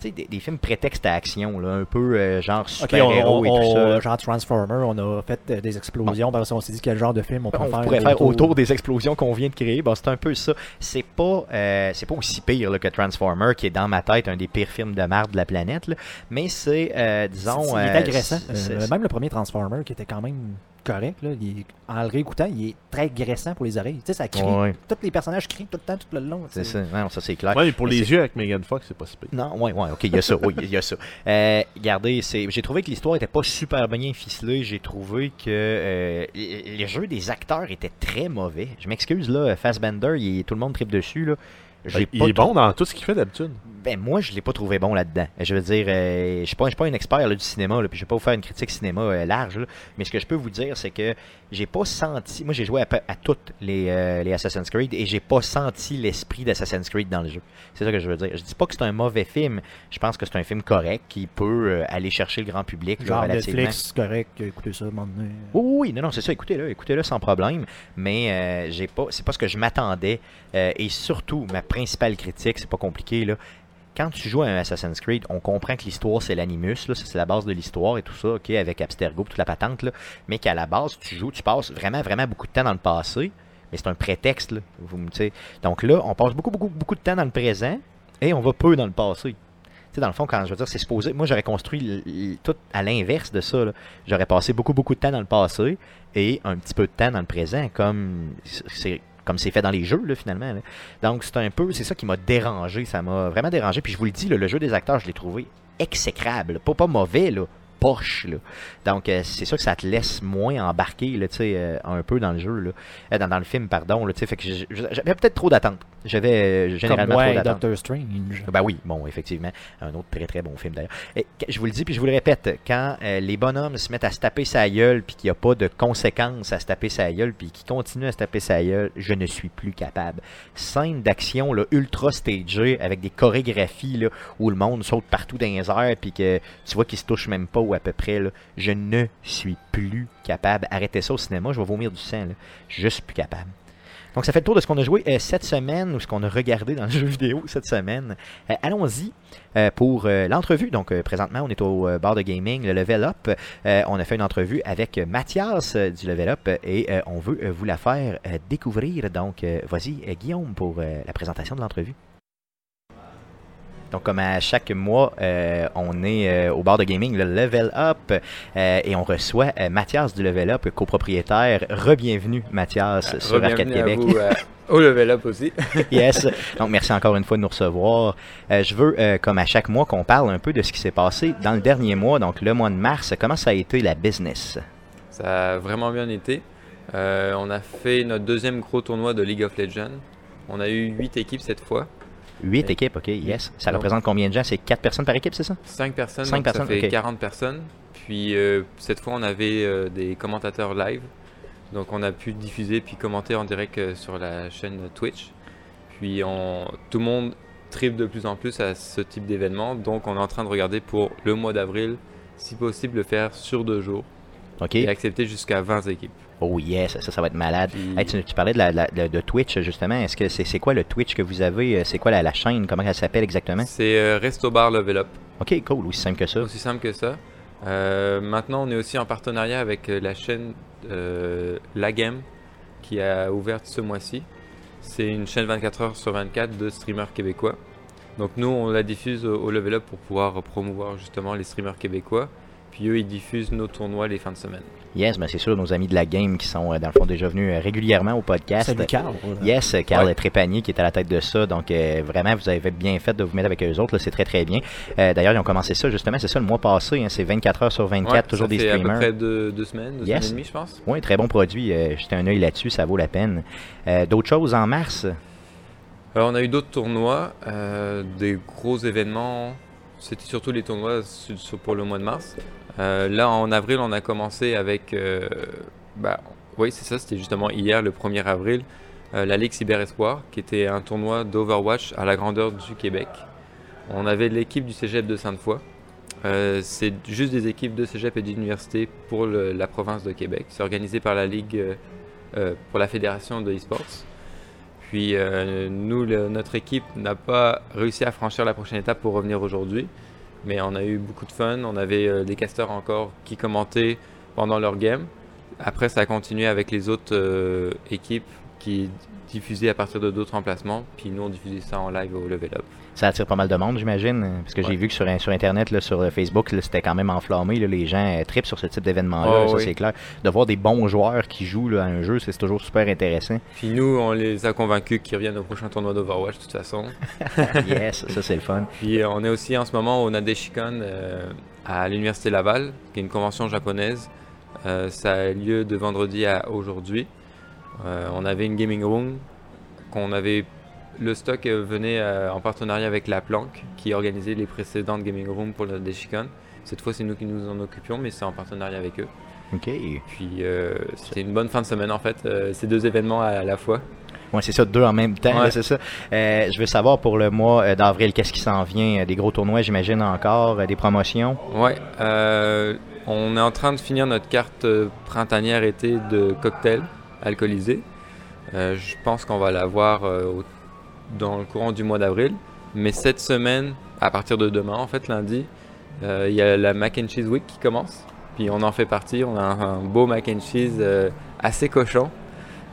tu sais, des, des films prétexte à action, là, un peu euh, genre on, super-héros et on- tout ça. genre Transformer, on a fait euh, des explosions, parce qu'on s'est dit quel genre de film on peut on faire. pourrait faire autour des explosions qu'on vient de créer. Bon, c'est un peu ça. C'est pas, euh, c'est pas aussi pire là, que Transformer, qui est dans ma tête un des pires films de merde de la planète. là. Mais c'est, euh, disons, C'est- il est agressant. c'est- c'est- même le premier Transformer qui était quand même correct. Là. Il est- en le réécoutant, il est très graissant pour les oreilles. Tu sais, ça crie. Ouais, Tous les personnages crient tout le temps, tout le long. c'est ça. Non, ça c'est clair. Ouais, mais pour Mais les yeux avec Megan Fox, c'est pas si pire. Non, ouais, ouais, ok, il y a ça, oui, il y a ça. Euh, regardez, c'est, j'ai trouvé que l'histoire était pas super bien ficelée. J'ai trouvé que euh, les jeux des acteurs étaient très mauvais. Je m'excuse là, Fassbender, il, tout le monde tripe dessus là. Ben, Il pas est trou- bon dans tout ce qu'il fait d'habitude. Ben moi, je l'ai pas trouvé bon là-dedans. Je veux dire, euh, je suis pas, je suis pas un expert là, du cinéma, là, puis je vais pas vous faire une critique cinéma euh, large. là. mais ce que je peux vous dire, c'est que j'ai pas senti. Moi, j'ai joué à, toutes les, euh, les Assassin's Creed et j'ai pas senti l'esprit d'Assassin's Creed dans le jeu. C'est ça que je veux dire. Je dis pas que c'est un mauvais film. Je pense que c'est un film correct qui peut aller chercher le grand public Genre. Netflix, correct. Écoutez ça, donné. Oui, oui, non, non, c'est ça, écoutez-le, écoutez-le sans problème, mais j'ai pas, c'est pas ce que je m'attendais, et surtout, ma principale critique, c'est pas compliqué, là, quand tu joues à un Assassin's Creed, on comprend que l'histoire c'est l'animus, c'est la base de l'histoire et tout ça, ok, avec Abstergo, toute la patente, mais qu'à la base, tu joues, tu passes vraiment, vraiment beaucoup de temps dans le passé, mais c'est un prétexte, vous me- donc là, on passe beaucoup, beaucoup, beaucoup de temps dans le présent, et on va peu dans le passé. Tu sais, dans le fond, quand je veux dire, c'est supposé. Moi, j'aurais construit tout à l'inverse de ça. J'aurais passé beaucoup, beaucoup de temps dans le passé et un petit peu de temps dans le présent, comme c'est comme c'est fait dans les jeux, là, finalement. Donc, c'est un peu, c'est ça qui m'a dérangé. Ça m'a vraiment dérangé. Puis je vous le dis, le jeu des acteurs, je l'ai trouvé exécrable. Pas, pas mauvais, là. Poche, là. Donc, euh, c'est sûr que ça te laisse moins embarquer, là, euh, un peu dans le jeu, là. Euh, dans, dans le film, pardon, là. Fait que j'avais peut-être trop d'attentes. J'avais euh, Comme généralement moi trop d'attentes. Doctor Strange. Ben oui, bon, effectivement. Un autre très très bon film d'ailleurs. Et je vous le dis, puis je vous le répète, quand euh, les bonhommes se mettent à se taper sa gueule, puis qu'il n'y a pas de conséquences à se taper sa gueule, puis qu'ils continuent à se taper sa gueule, je ne suis plus capable. Scène d'action là, ultra stagée, avec des chorégraphies là, où le monde saute partout dans les airs, puis que tu vois qu'ils se touchent même pas à peu près. Je ne suis plus capable. Arrêtez ça au cinéma, je vais vomir du sang. Là. Je suis plus capable. Donc, ça fait le tour de ce qu'on a joué euh, cette semaine ou ce qu'on a regardé dans le jeu vidéo cette semaine. Euh, Allons-y euh, pour l'entrevue. Donc, présentement, on est au bar de gaming, le Level Up. On a fait une entrevue avec Mathias du Level Up et on veut vous la faire découvrir. Donc, vas-y, Guillaume, pour la présentation de l'entrevue. Donc, comme à chaque mois, euh, on est euh, au bar de gaming, le Level Up, euh, et on reçoit Mathias du Level Up, copropriétaire. Rebienvenue, Mathias, sur Arcade à Québec. vous au level up aussi. yes. Donc, merci encore une fois de nous recevoir. Je veux, comme à chaque mois, qu'on parle un peu de ce qui s'est passé dans le dernier mois, donc le mois de mars. Comment ça a été la business? Ça a vraiment bien été. On a fait notre deuxième gros tournoi de League of Legends. On a eu 8 équipes cette fois. Huit Et- équipes, ok, yes. Ça Donc- représente combien de gens? C'est quatre personnes par équipe, c'est ça? 5 personnes, Cinq donc personnes, ça fait ok. 40 personnes. Puis euh, cette fois, on avait euh, des commentateurs live. Donc on a pu diffuser puis commenter en direct euh, sur la chaîne Twitch. Puis on, tout le monde tripe de plus en plus à ce type d'événement. Donc on est en train de regarder pour le mois d'avril, si possible, le faire sur deux jours Ok. et accepter jusqu'à 20 équipes. Oh yes, ça, ça va être malade. Puis- Hey, tu, tu parlais de, la, la- de, de Twitch, justement. Est-ce que c'est c'est quoi le Twitch que vous avez? Euh, C'est quoi la, la chaîne? Comment elle s'appelle exactement? C'est euh, Resto Bar Level Up. Ok, cool, aussi simple que ça. Aussi simple que ça. Euh, maintenant, on est aussi en partenariat avec euh, la chaîne euh, La Game qui a ouvert ce mois-ci. C'est une chaîne 24 heures sur 24 de streamers québécois. Donc nous, on la diffuse au, au Level Up pour pouvoir promouvoir justement les streamers québécois. Puis eux, ils diffusent nos tournois les fins de semaine. Yes, mais c'est sûr, nos amis de la game qui sont, euh, dans le fond, déjà venus euh, régulièrement au podcast. Salut Carl. Yes, Carl Ouais. Trépanier qui est à la tête de ça. Donc, euh, vraiment, vous avez bien fait de vous mettre avec eux autres. là, C'est très, très bien. Euh, D'ailleurs, ils ont commencé ça, justement, c'est ça, le mois passé. hein, c'est 24 heures sur 24, Ouais, toujours ça des fait à peu streamers. près deux, deux semaines, deux Yes. semaines et demie, je pense. Oui, très bon produit. euh, Jetez un œil là-dessus, ça vaut la peine. Euh, D'autres choses en mars? Alors on a eu d'autres tournois, euh, des gros événements. C'était surtout les tournois pour le mois de mars. Euh, là en avril on a commencé avec, euh, bah, oui c'est ça, c'était justement hier le 1er avril, euh, la Ligue Cyber Espoir qui était un tournoi d'Overwatch à la grandeur du Québec. On avait l'équipe du Cégep de Sainte-Foy. C'est juste des équipes de Cégep et d'université pour la province de Québec. C'est organisé par la Ligue, pour la Fédération de e-sports. Puis nous, notre équipe n'a pas réussi à franchir la prochaine étape pour revenir aujourd'hui. Mais on a eu beaucoup de fun. On avait euh, des casteurs encore qui commentaient pendant leur game. Après, ça a continué avec les autres euh, équipes qui diffusé à partir de d'autres emplacements. Puis nous, on diffuse ça en live au Level Up. Ça attire pas mal de monde, j'imagine. euh, Parce que j'ai vu que sur, sur Internet, là, sur euh, Facebook, c'était quand même enflammé. là, les gens euh, trippent sur ce type d'événement-là, Oh, ça oui. c'est clair. De voir des bons joueurs qui jouent là, à un jeu, c'est toujours super intéressant. Puis nous, on les a convaincus qu'ils reviennent au prochain tournoi d'Overwatch de toute façon. yes, ça c'est le fun. Puis euh, on est aussi en ce moment au Nadeshikon euh, à l'Université Laval, qui est une convention japonaise. Euh, ça a lieu de vendredi à aujourd'hui. On avait une gaming room qu'on avait. Le stock euh, venait euh, en partenariat avec La Planque, qui organisait les précédentes gaming rooms pour le Nadeshikon. Cette fois, c'est nous qui nous en occupions, mais c'est en partenariat avec eux. OK. Puis euh, c'était une bonne fin de semaine en fait, ces deux événements à la fois. Ouais, c'est ça, deux en même temps, Ouais. c'est ça. Euh, je veux savoir pour le mois d'avril, qu'est-ce qui s'en vient? Des gros tournois, j'imagine encore, des promotions? Euh, on est en train de finir notre carte printanière-été de cocktails alcoolisés. Euh, je pense qu'on va l'avoir au- dans le courant du mois d'avril. Mais cette semaine, à partir de demain, en fait, lundi, euh, il y a la Mac and Cheese Week qui commence. Puis on en fait partie. On a un, un beau Mac and Cheese euh, assez cochon.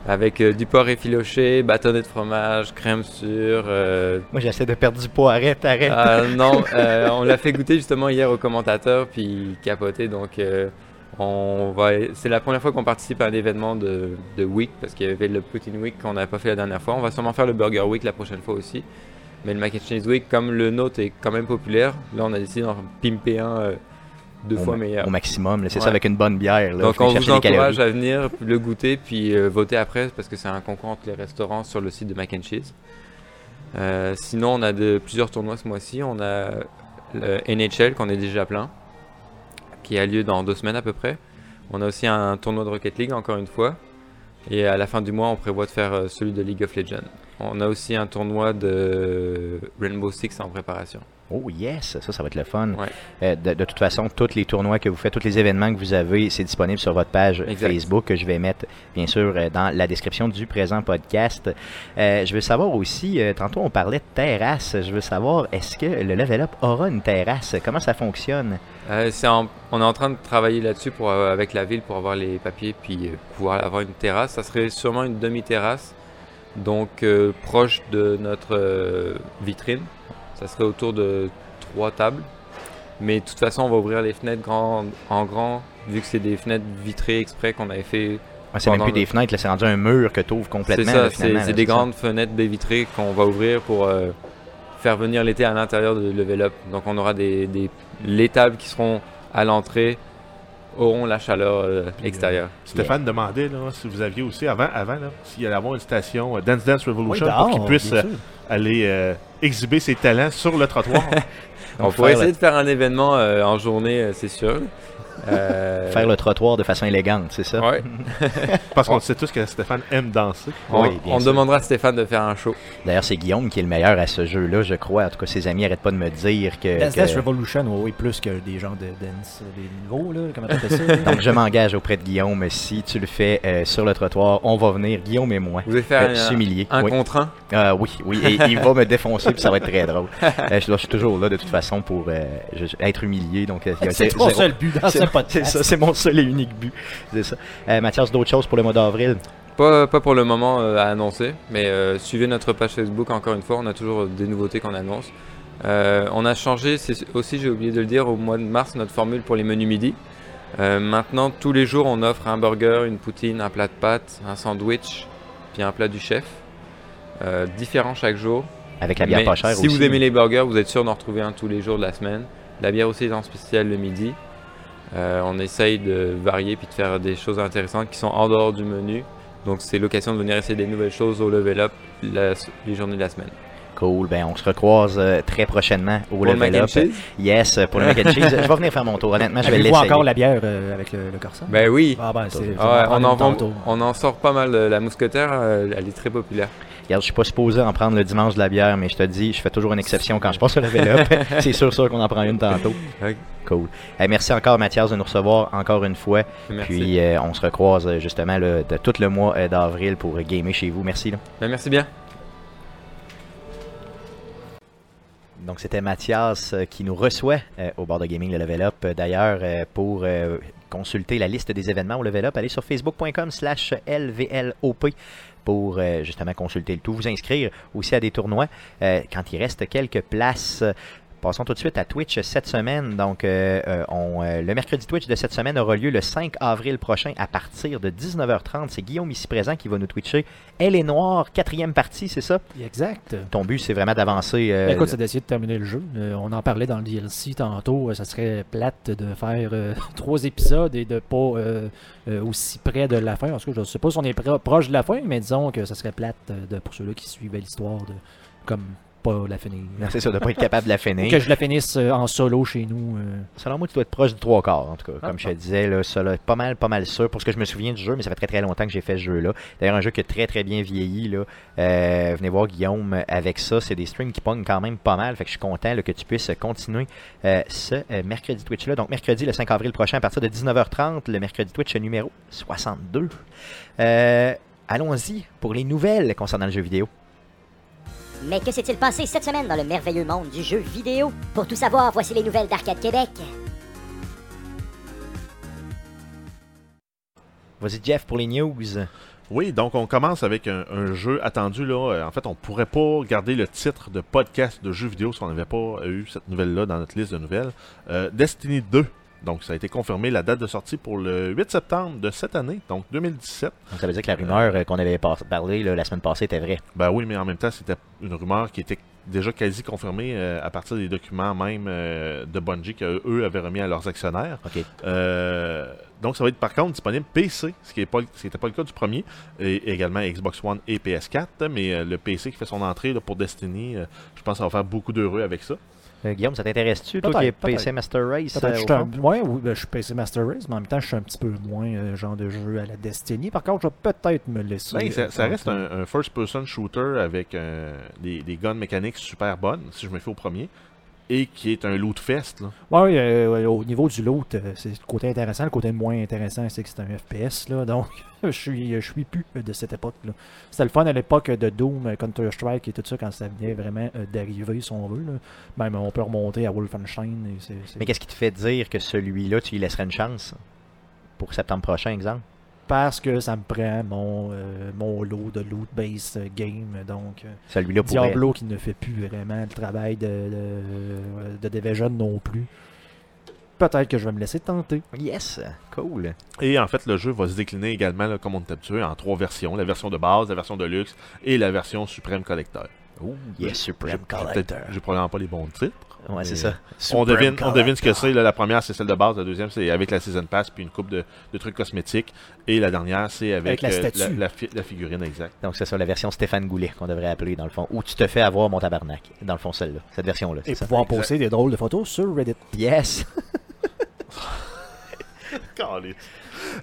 Avec euh, du porc effiloché, bâtonnet de fromage, crème sûre, euh, Moi, j'essaie de perdre du poids. Arrête, arrête. ah, non, euh, on l'a fait goûter justement hier au commentateur, puis capoté. Donc, euh, on va. C'est la première fois qu'on participe à un événement de, de Week, parce qu'il y avait le Poutine Week qu'on n'avait pas fait la dernière fois. On va sûrement faire le Burger Week la prochaine fois aussi. Mais le Mac and Cheese Week, comme le nôtre est quand même populaire, là on a décidé d'en pimper un euh, deux au, fois meilleur. au maximum, c'est ça avec une bonne bière. Là, Donc on vous encourage à venir le goûter puis euh, voter après parce que c'est un concours entre les restaurants sur le site de Mac and Cheese. Euh, sinon on a de, plusieurs tournois ce mois-ci. On a le NHL qu'on est déjà plein qui a lieu dans deux semaines à peu près. On a aussi un tournoi de Rocket League encore une fois. Et à la fin du mois on prévoit de faire euh, celui de League of Legends. On a aussi un tournoi de Rainbow Six en préparation. Oh yes, ça, ça va être le fun. Ouais. Euh, de, de toute façon, tous les tournois que vous faites, tous les événements que vous avez, c'est disponible sur votre page Exact. Facebook que je vais mettre, bien sûr, euh, dans la description du présent podcast. Euh, je veux savoir aussi, euh, tantôt on parlait de terrasse, je veux savoir, est-ce que le Level Up aura une terrasse? Comment ça fonctionne? En- on est en train de travailler là-dessus pour, avec la ville pour avoir les papiers puis pouvoir avoir une terrasse. Ça serait sûrement une demi-terrasse, donc euh, proche de notre euh, vitrine. Ça serait autour de trois tables. Mais de toute façon, on va ouvrir les fenêtres grand, en grand, vu que c'est des fenêtres vitrées exprès qu'on avait fait. Ah, c'est même plus le- des fenêtres, là, c'est rendu un mur que tu ouvres C'est complètement. ça, c'est finalement, c'est des ça. grandes fenêtres baies vitrées qu'on va ouvrir pour euh, faire venir l'été à l'intérieur de Level Up. Donc on aura des, des les tables qui seront à l'entrée auront la chaleur euh, extérieure. Stéphane demandait là, si vous aviez aussi, avant, avant là, s'il allait avoir une station euh, Dance Dance Oui, Revolution dehors, pour qu'il puisse euh, aller euh, exhiber ses talents sur le trottoir. On pourrait essayer de faire un événement euh, en journée, c'est sûr. Euh, Faire le trottoir de façon élégante, c'est ça? ouais. parce qu'on sait tous que Stéphane aime danser. On, Oui, bien on sûr. demandera à Stéphane de faire un show. D'ailleurs, c'est Guillaume qui est le meilleur à ce jeu-là, je crois. En tout cas, ses amis n'arrêtent pas de me dire que. Dance que- Dance Revolution, oui, oui, plus que des gens de dance, des niveaux, là, comment t'appelles ça? là? Donc, je m'engage auprès de Guillaume. Si tu le fais euh, sur le trottoir, on va venir, Guillaume et moi, Vous allez faire euh, s'humilier. un, un oui. contre un. Ah oui, oui, et il va me défoncer, puis ça va être très drôle. Euh, je, je suis toujours là, de toute façon, pour euh, je- être humilié. Donc, euh, il y a- C'est ton c'est- seul but dans ce c'est- C'est podcast. ça, c'est mon seul et unique but. C'est ça. Euh, Mathias, d'autres choses pour le mois d'avril? Pas, pas pour le moment euh, à annoncer, mais euh, suivez notre page Facebook encore une fois, on a toujours des nouveautés qu'on annonce. Euh, on a changé, c'est aussi j'ai oublié de le dire, au mois de mars notre formule pour les menus midi. Euh, maintenant tous les jours on offre un burger, une poutine, un plat de pâtes, un sandwich, puis un plat du chef. Euh, différent chaque jour. Avec la bière Mais pas chère si aussi. vous aimez les burgers, vous êtes sûr d'en retrouver un tous les jours de la semaine. La bière aussi est en spécial le midi. Euh, on essaye de varier puis de faire des choses intéressantes qui sont en dehors du menu. Donc c'est l'occasion de venir essayer des nouvelles choses au level up la- les journées de la semaine. Cool, ben on se recroise euh, très prochainement au Pour le level and up. cheese? Pour pour le mac and cheese. Je vais venir faire mon tour, honnêtement, je vais l'essayer. encore la bière euh, avec le, le corset? Ben oui. Ah ben, c'est... Ah ouais, on, en vend- tantôt. on en sort pas mal. La mousquetaire, euh, elle est très populaire. Regarde, je suis pas supposé en prendre le dimanche de la bière, mais je te dis, je fais toujours une exception quand je passe au level up. C'est sûr, sûr qu'on en prend une tantôt. Cool. Merci encore, Mathias, de nous recevoir encore une fois. Merci. Puis euh, on se recroise euh, justement là, de tout le mois euh, d'avril pour gamer chez vous. Merci. là. Ben, merci bien. Donc c'était Mathias qui nous reçoit euh, au bord de gaming le Level Up. D'ailleurs, euh, pour euh, consulter la liste des événements au Level Up, allez sur facebook.com slash LVLOP pour euh, justement consulter le tout, vous inscrire aussi à des tournois euh, quand il reste quelques places. Passons tout de suite à Twitch cette semaine. Donc, euh, euh, on, euh, le mercredi Twitch de cette semaine aura lieu le 5 avril prochain à partir de 19h30. C'est Guillaume ici présent qui va nous twitcher. Elle est noire, quatrième partie, c'est ça? Exact. Ton but, c'est vraiment d'avancer. Ben, Écoute, c'est d'essayer de terminer le jeu. On en parlait dans le DLC tantôt. ça serait plate de faire trois épisodes et de pas aussi près de la fin. Parce que je ne sais pas si on est pro- proche de la fin, mais disons que ça serait plate de, pour ceux-là qui suivaient l'histoire de comme pas la finir. C'est ça, de pas être capable de la Ou finir. que je la finisse euh, en solo chez nous. euh. Selon moi, tu dois être proche du trois quarts, en tout cas. Ah, Comme je te disais, là, ça, là, pas mal, pas mal sûr. Pour ce que je me souviens du jeu, mais ça fait très très longtemps que j'ai fait ce jeu-là. D'ailleurs, un jeu qui a très très bien vieilli. Là. Euh, venez voir Guillaume avec ça. C'est des streams qui pognent quand même pas mal. Fait que je suis content là, que tu puisses continuer euh, ce mercredi Twitch-là. Donc, mercredi, le 5 avril prochain, à partir de 19h30, le mercredi Twitch numéro 62. Euh, Allons-y pour les nouvelles concernant le jeu vidéo. Mais que s'est-il passé cette semaine dans le merveilleux monde du jeu vidéo? Pour tout savoir, voici les nouvelles d'Arcade Québec. Vas-y, Jeff, pour les news. Oui, donc on commence avec un, un jeu attendu là. Euh, En fait, on pourrait pas garder le titre de podcast de jeux vidéo si on n'avait pas eu cette nouvelle-là dans notre liste de nouvelles. Euh, Destiny 2. Donc, ça a été confirmé la date de sortie pour le 8 septembre de cette année, donc 2017. Donc, ça veut dire que la rumeur euh, qu'on avait par- parlé là, la semaine passée était vraie. Ben oui, mais en même temps, c'était une rumeur qui était déjà quasi confirmée euh, à partir des documents même euh, de Bungie qu'eux avaient remis à leurs actionnaires. Donc, ça va être par contre disponible PC, ce qui n'était pas le cas du premier, et également Xbox One et PS4. Mais le PC qui fait son entrée là, pour Destiny, je pense que ça va faire beaucoup d'heureux avec ça. Euh, Guillaume, ça t'intéresse-tu, toi, Peut-être, qui es. PC Master Race? Euh, je un- ouais, oui, ben, je suis PC Master Race, mais en même temps, je suis un petit peu moins euh, genre de jeu à la Destiny. Par contre, je vais peut-être me laisser. Ben, ça, euh, ça reste un, un first-person shooter avec euh, des, des guns mécaniques super bonnes, si je me fais au premier, et qui est un loot fest. Là. Ouais, euh, au niveau du loot, euh, c'est le côté intéressant. Le côté moins intéressant, c'est que c'est un FPS. Là, donc, je suis, je suis plus de cette époque-là. C'était le fun à l'époque de Doom, Counter-Strike et tout ça, quand ça venait vraiment euh, d'arriver, si on veut. Là. Même on peut remonter à Wolfenstein. et Mais qu'est-ce qui te fait dire que celui-là, tu lui laisserais une chance pour septembre prochain, exemple? Parce que ça me prend mon, euh, mon lot de loot-based euh, game. Donc, euh, Celui-là. Diablo qui ne fait plus vraiment le travail de, de, de Division non plus. Peut-être que je vais me laisser tenter. Yes, cool. Et en fait, le jeu va se décliner également, là, comme on est habitué, en trois versions. La version de base, la version de luxe et la version Supreme Collector. Oh, yes, Supreme Collector. J'ai probablement pas les bons titres. Ouais, c'est Mais ça. On devine, on devine ce que c'est. La première, c'est celle de base. La deuxième, c'est avec la Season Pass puis une coupe de, de trucs cosmétiques. Et la dernière, c'est avec, Avec la euh, statue. la, fi- la figurine exacte. Donc, c'est ça, la version Stéphane Goulet qu'on devrait appeler, dans le fond. Ou tu te fais avoir mon tabarnak. Dans le fond, celle-là. Cette version-là. Et c'est ça. pouvoir exact. poster des drôles de photos sur Reddit. Yes.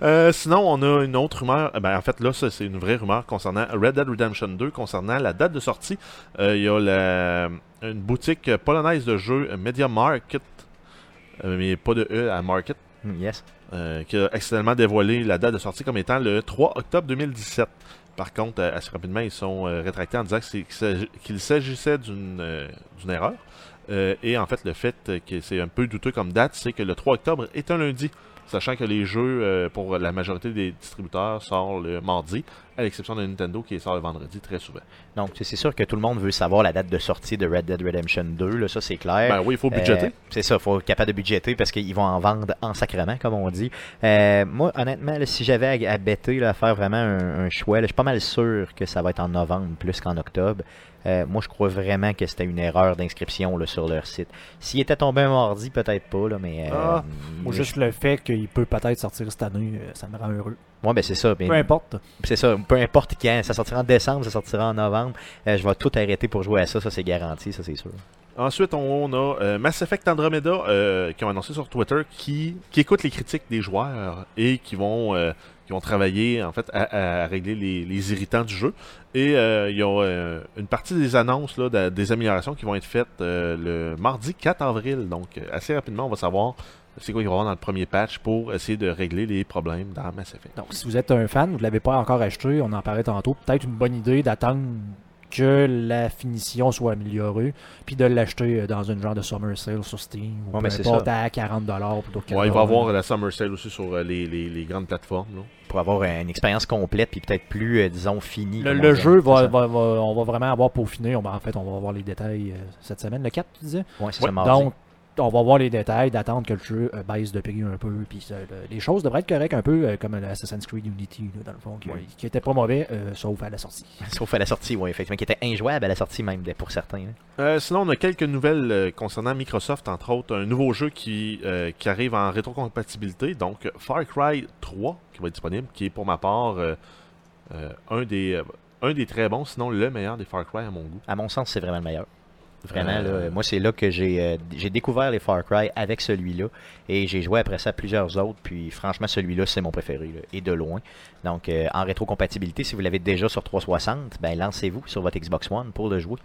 Euh, sinon, on a une autre rumeur. Eh Ben, en fait, là, c'est une vraie rumeur concernant Red Dead Redemption 2, concernant la date de sortie. Euh, Il y a la- une boutique polonaise de jeux euh, Media Market, euh, mais pas de E à Market, Mm, Yes. euh, qui a accidentellement dévoilé la date de sortie comme étant le 3 octobre 2017. Par contre, assez rapidement, ils sont rétractés en disant qu'il s'agissait d'une euh, erreur. Euh, et en fait, le fait que c'est un peu douteux comme date, c'est que le 3 octobre est un lundi. Sachant que les jeux, euh, pour la majorité des distributeurs, sortent le mardi, à l'exception de Nintendo qui sort le vendredi très souvent. Donc, c'est sûr que tout le monde veut savoir la date de sortie de Red Dead Redemption 2. Là, ça, c'est clair. Ben oui, il faut budgéter. Euh, c'est ça, il faut être capable de budgéter parce qu'ils vont en vendre en sacrement, comme on dit. Euh, moi, honnêtement, là, si j'avais à, à bêter, là, à faire vraiment un, un choix, je suis pas mal sûr que ça va être en novembre plus qu'en octobre. Euh, moi, je crois vraiment que c'était une erreur d'inscription là, sur leur site. S'il était tombé un mardi, peut-être pas, là, mais. euh, Ah, Ou mais juste le fait qu'il peut peut-être sortir cette année, euh, ça me rend heureux. je- Ouais, ben c'est ça. mais- Peu importe. c'est ça, peu importe quand. Ça sortira en décembre, ça sortira en novembre. Euh, je vais tout arrêter pour jouer à ça, ça c'est garanti, ça c'est sûr. Ensuite, on a euh, Mass Effect Andromeda euh, qui ont annoncé sur Twitter qui, qui écoutent les critiques des joueurs et qui vont, euh, qui vont travailler en fait à, régler les, irritants du jeu. Et euh, il y a euh, une partie des annonces là, de- des améliorations qui vont être faites euh, le mardi 4 avril. Donc euh, assez rapidement, on va savoir c'est quoi qu'il va y avoir dans le premier patch pour essayer de régler les problèmes dans Mass Effect. Donc, si vous êtes un fan, vous ne l'avez pas encore acheté, on en parlait tantôt, peut-être une bonne idée d'attendre que la finition soit améliorée, puis de l'acheter euh, dans une genre de summer sale sur Steam, ou Ouais, peu importe, ça. à 40$ plutôt que Ouais, il va y 40$. avoir la Summer Sale aussi sur euh, les, les- les grandes plateformes. là. Pour avoir une expérience complète, puis peut-être plus, euh, disons, finie. Le, jeu, va, va- va- on va vraiment avoir peaufiné. On en fait, on va avoir les détails euh, cette semaine, le 4, tu disais? Ouais, c'est Ouais, ça, mardi. Donc, on va voir les détails, d'attendre que le jeu euh, baisse de prix un peu. Puis les choses devraient être correctes un peu euh, comme l'Assassin's Creed Unity, là, dans le fond, qui, était pas mauvais, euh, sauf à la sortie. Sauf à la sortie, oui, effectivement, qui était injouable à la sortie même, pour certains. Euh, sinon, on a quelques nouvelles euh, concernant Microsoft, entre autres, un nouveau jeu qui, euh, qui arrive en rétrocompatibilité, donc Far Cry 3, qui va être disponible, qui est pour ma part euh, euh, un, des, euh, un des très bons, sinon le meilleur des Far Cry à mon goût. À mon sens, c'est vraiment le meilleur. Vraiment, Euh, là, moi, c'est là que j'ai euh, j'ai découvert les Far Cry avec celui-là. Et j'ai joué après ça à plusieurs autres. Puis, franchement, celui-là, c'est mon préféré. là, et de loin. Donc, euh, en rétrocompatibilité, si vous l'avez déjà sur 360, ben lancez-vous sur votre Xbox One pour le jouer.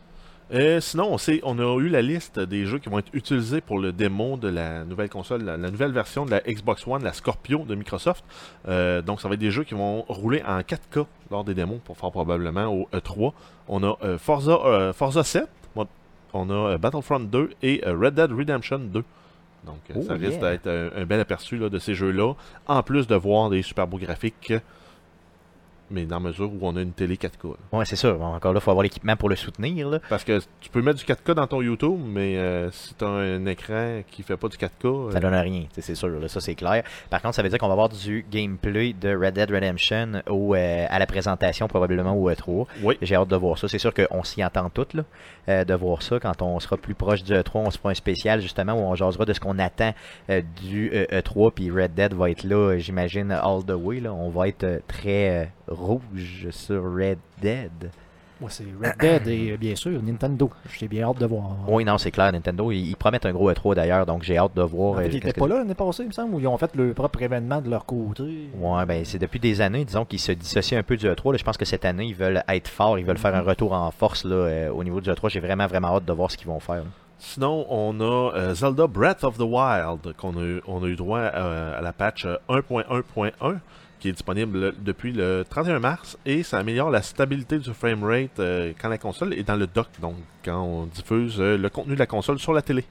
Euh, sinon, on, sait, on a eu la liste des jeux qui vont être utilisés pour le démo de la nouvelle console, la, la nouvelle version de la Xbox One, la Scorpio de Microsoft. Euh, donc, ça va être des jeux qui vont rouler en 4K lors des démos, pour faire probablement au E3. On a euh, Forza, euh, Forza 7, on- a euh, Battlefront 2 et euh, Red Dead Redemption 2. Donc, euh, Oh, ça risque yeah. d'être un, un bel aperçu là, de ces jeux-là, en plus de voir des super beaux graphiques, mais dans la mesure où on a une télé 4K. là. Ouais, c'est. Bon, encore là, il faut avoir l'équipement pour le soutenir. Là. Parce que tu peux mettre du 4K dans ton YouTube, mais euh, si tu as un écran qui fait pas du 4K, euh, Ça donne rien, c'est sûr, là, ça c'est clair. Par contre, ça veut dire qu'on va avoir du gameplay de Red Dead Redemption au, euh, à la présentation, probablement au E3. oui. J'ai hâte de voir ça. C'est sûr qu'on s'y entend toutes, là, euh, de voir ça. Quand on sera plus proche du E3, on se fera un spécial, justement, où on jasera de ce qu'on attend du euh, E3. Puis Red Dead va être là, j'imagine, all the way. Là. On va être très rouge sur Red Dead. Moi, c'est Red Dead et euh, bien sûr Nintendo. J'ai bien hâte de voir. Oui, non, c'est clair, Nintendo, ils, ils promettent un gros E3 d'ailleurs, donc j'ai hâte de voir. En fait, euh, ils n'étaient que- pas là l'année passée, il me semble, où ils ont fait leur propre événement de leur côté? Ouais, ben c'est depuis des années, disons, qu'ils se dissocient un peu du E3. là. Je pense que cette année, ils veulent être forts, ils veulent faire un retour en force là, euh, au niveau du E3. J'ai vraiment, vraiment hâte de voir ce qu'ils vont faire. là. Sinon, on a euh, Zelda Breath of the Wild, qu'on a, eu- on a eu droit euh, à la patch euh, 1.1.1, qui est disponible le- depuis le 31 mars, et ça améliore la stabilité du framerate euh, quand la console est dans le dock, donc quand on diffuse euh, le contenu de la console sur la télé.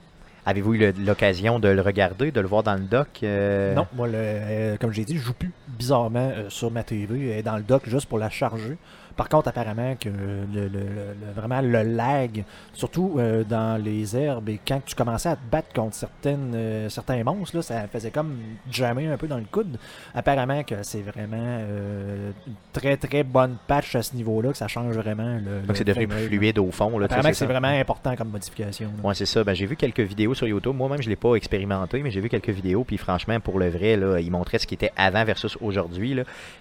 Avez-vous eu l'occasion de le regarder, de le voir dans le dock euh, Non, moi, le, euh, comme j'ai dit, je joue plus bizarrement euh, sur ma TV. Elle est dans le dock juste pour la charger. Par contre, apparemment que le, le- le- le- vraiment le lag, surtout euh, dans les herbes, et quand tu commençais à te battre contre certaines, euh, certains monstres, là, ça faisait comme jammer un peu dans le coude. Apparemment que c'est vraiment euh, une très très bonne patch à ce niveau-là, que ça change vraiment le. Donc c'est devenu plus fluide au fond. Là, Apparemment que c'est vraiment important comme modification. Ouais, c'est ça. Ben, j'ai vu quelques vidéos sur YouTube. Moi-même, je l'ai pas expérimenté, mais j'ai vu quelques vidéos. Puis franchement, pour le vrai, là, ils montraient ce qui était avant versus aujourd'hui.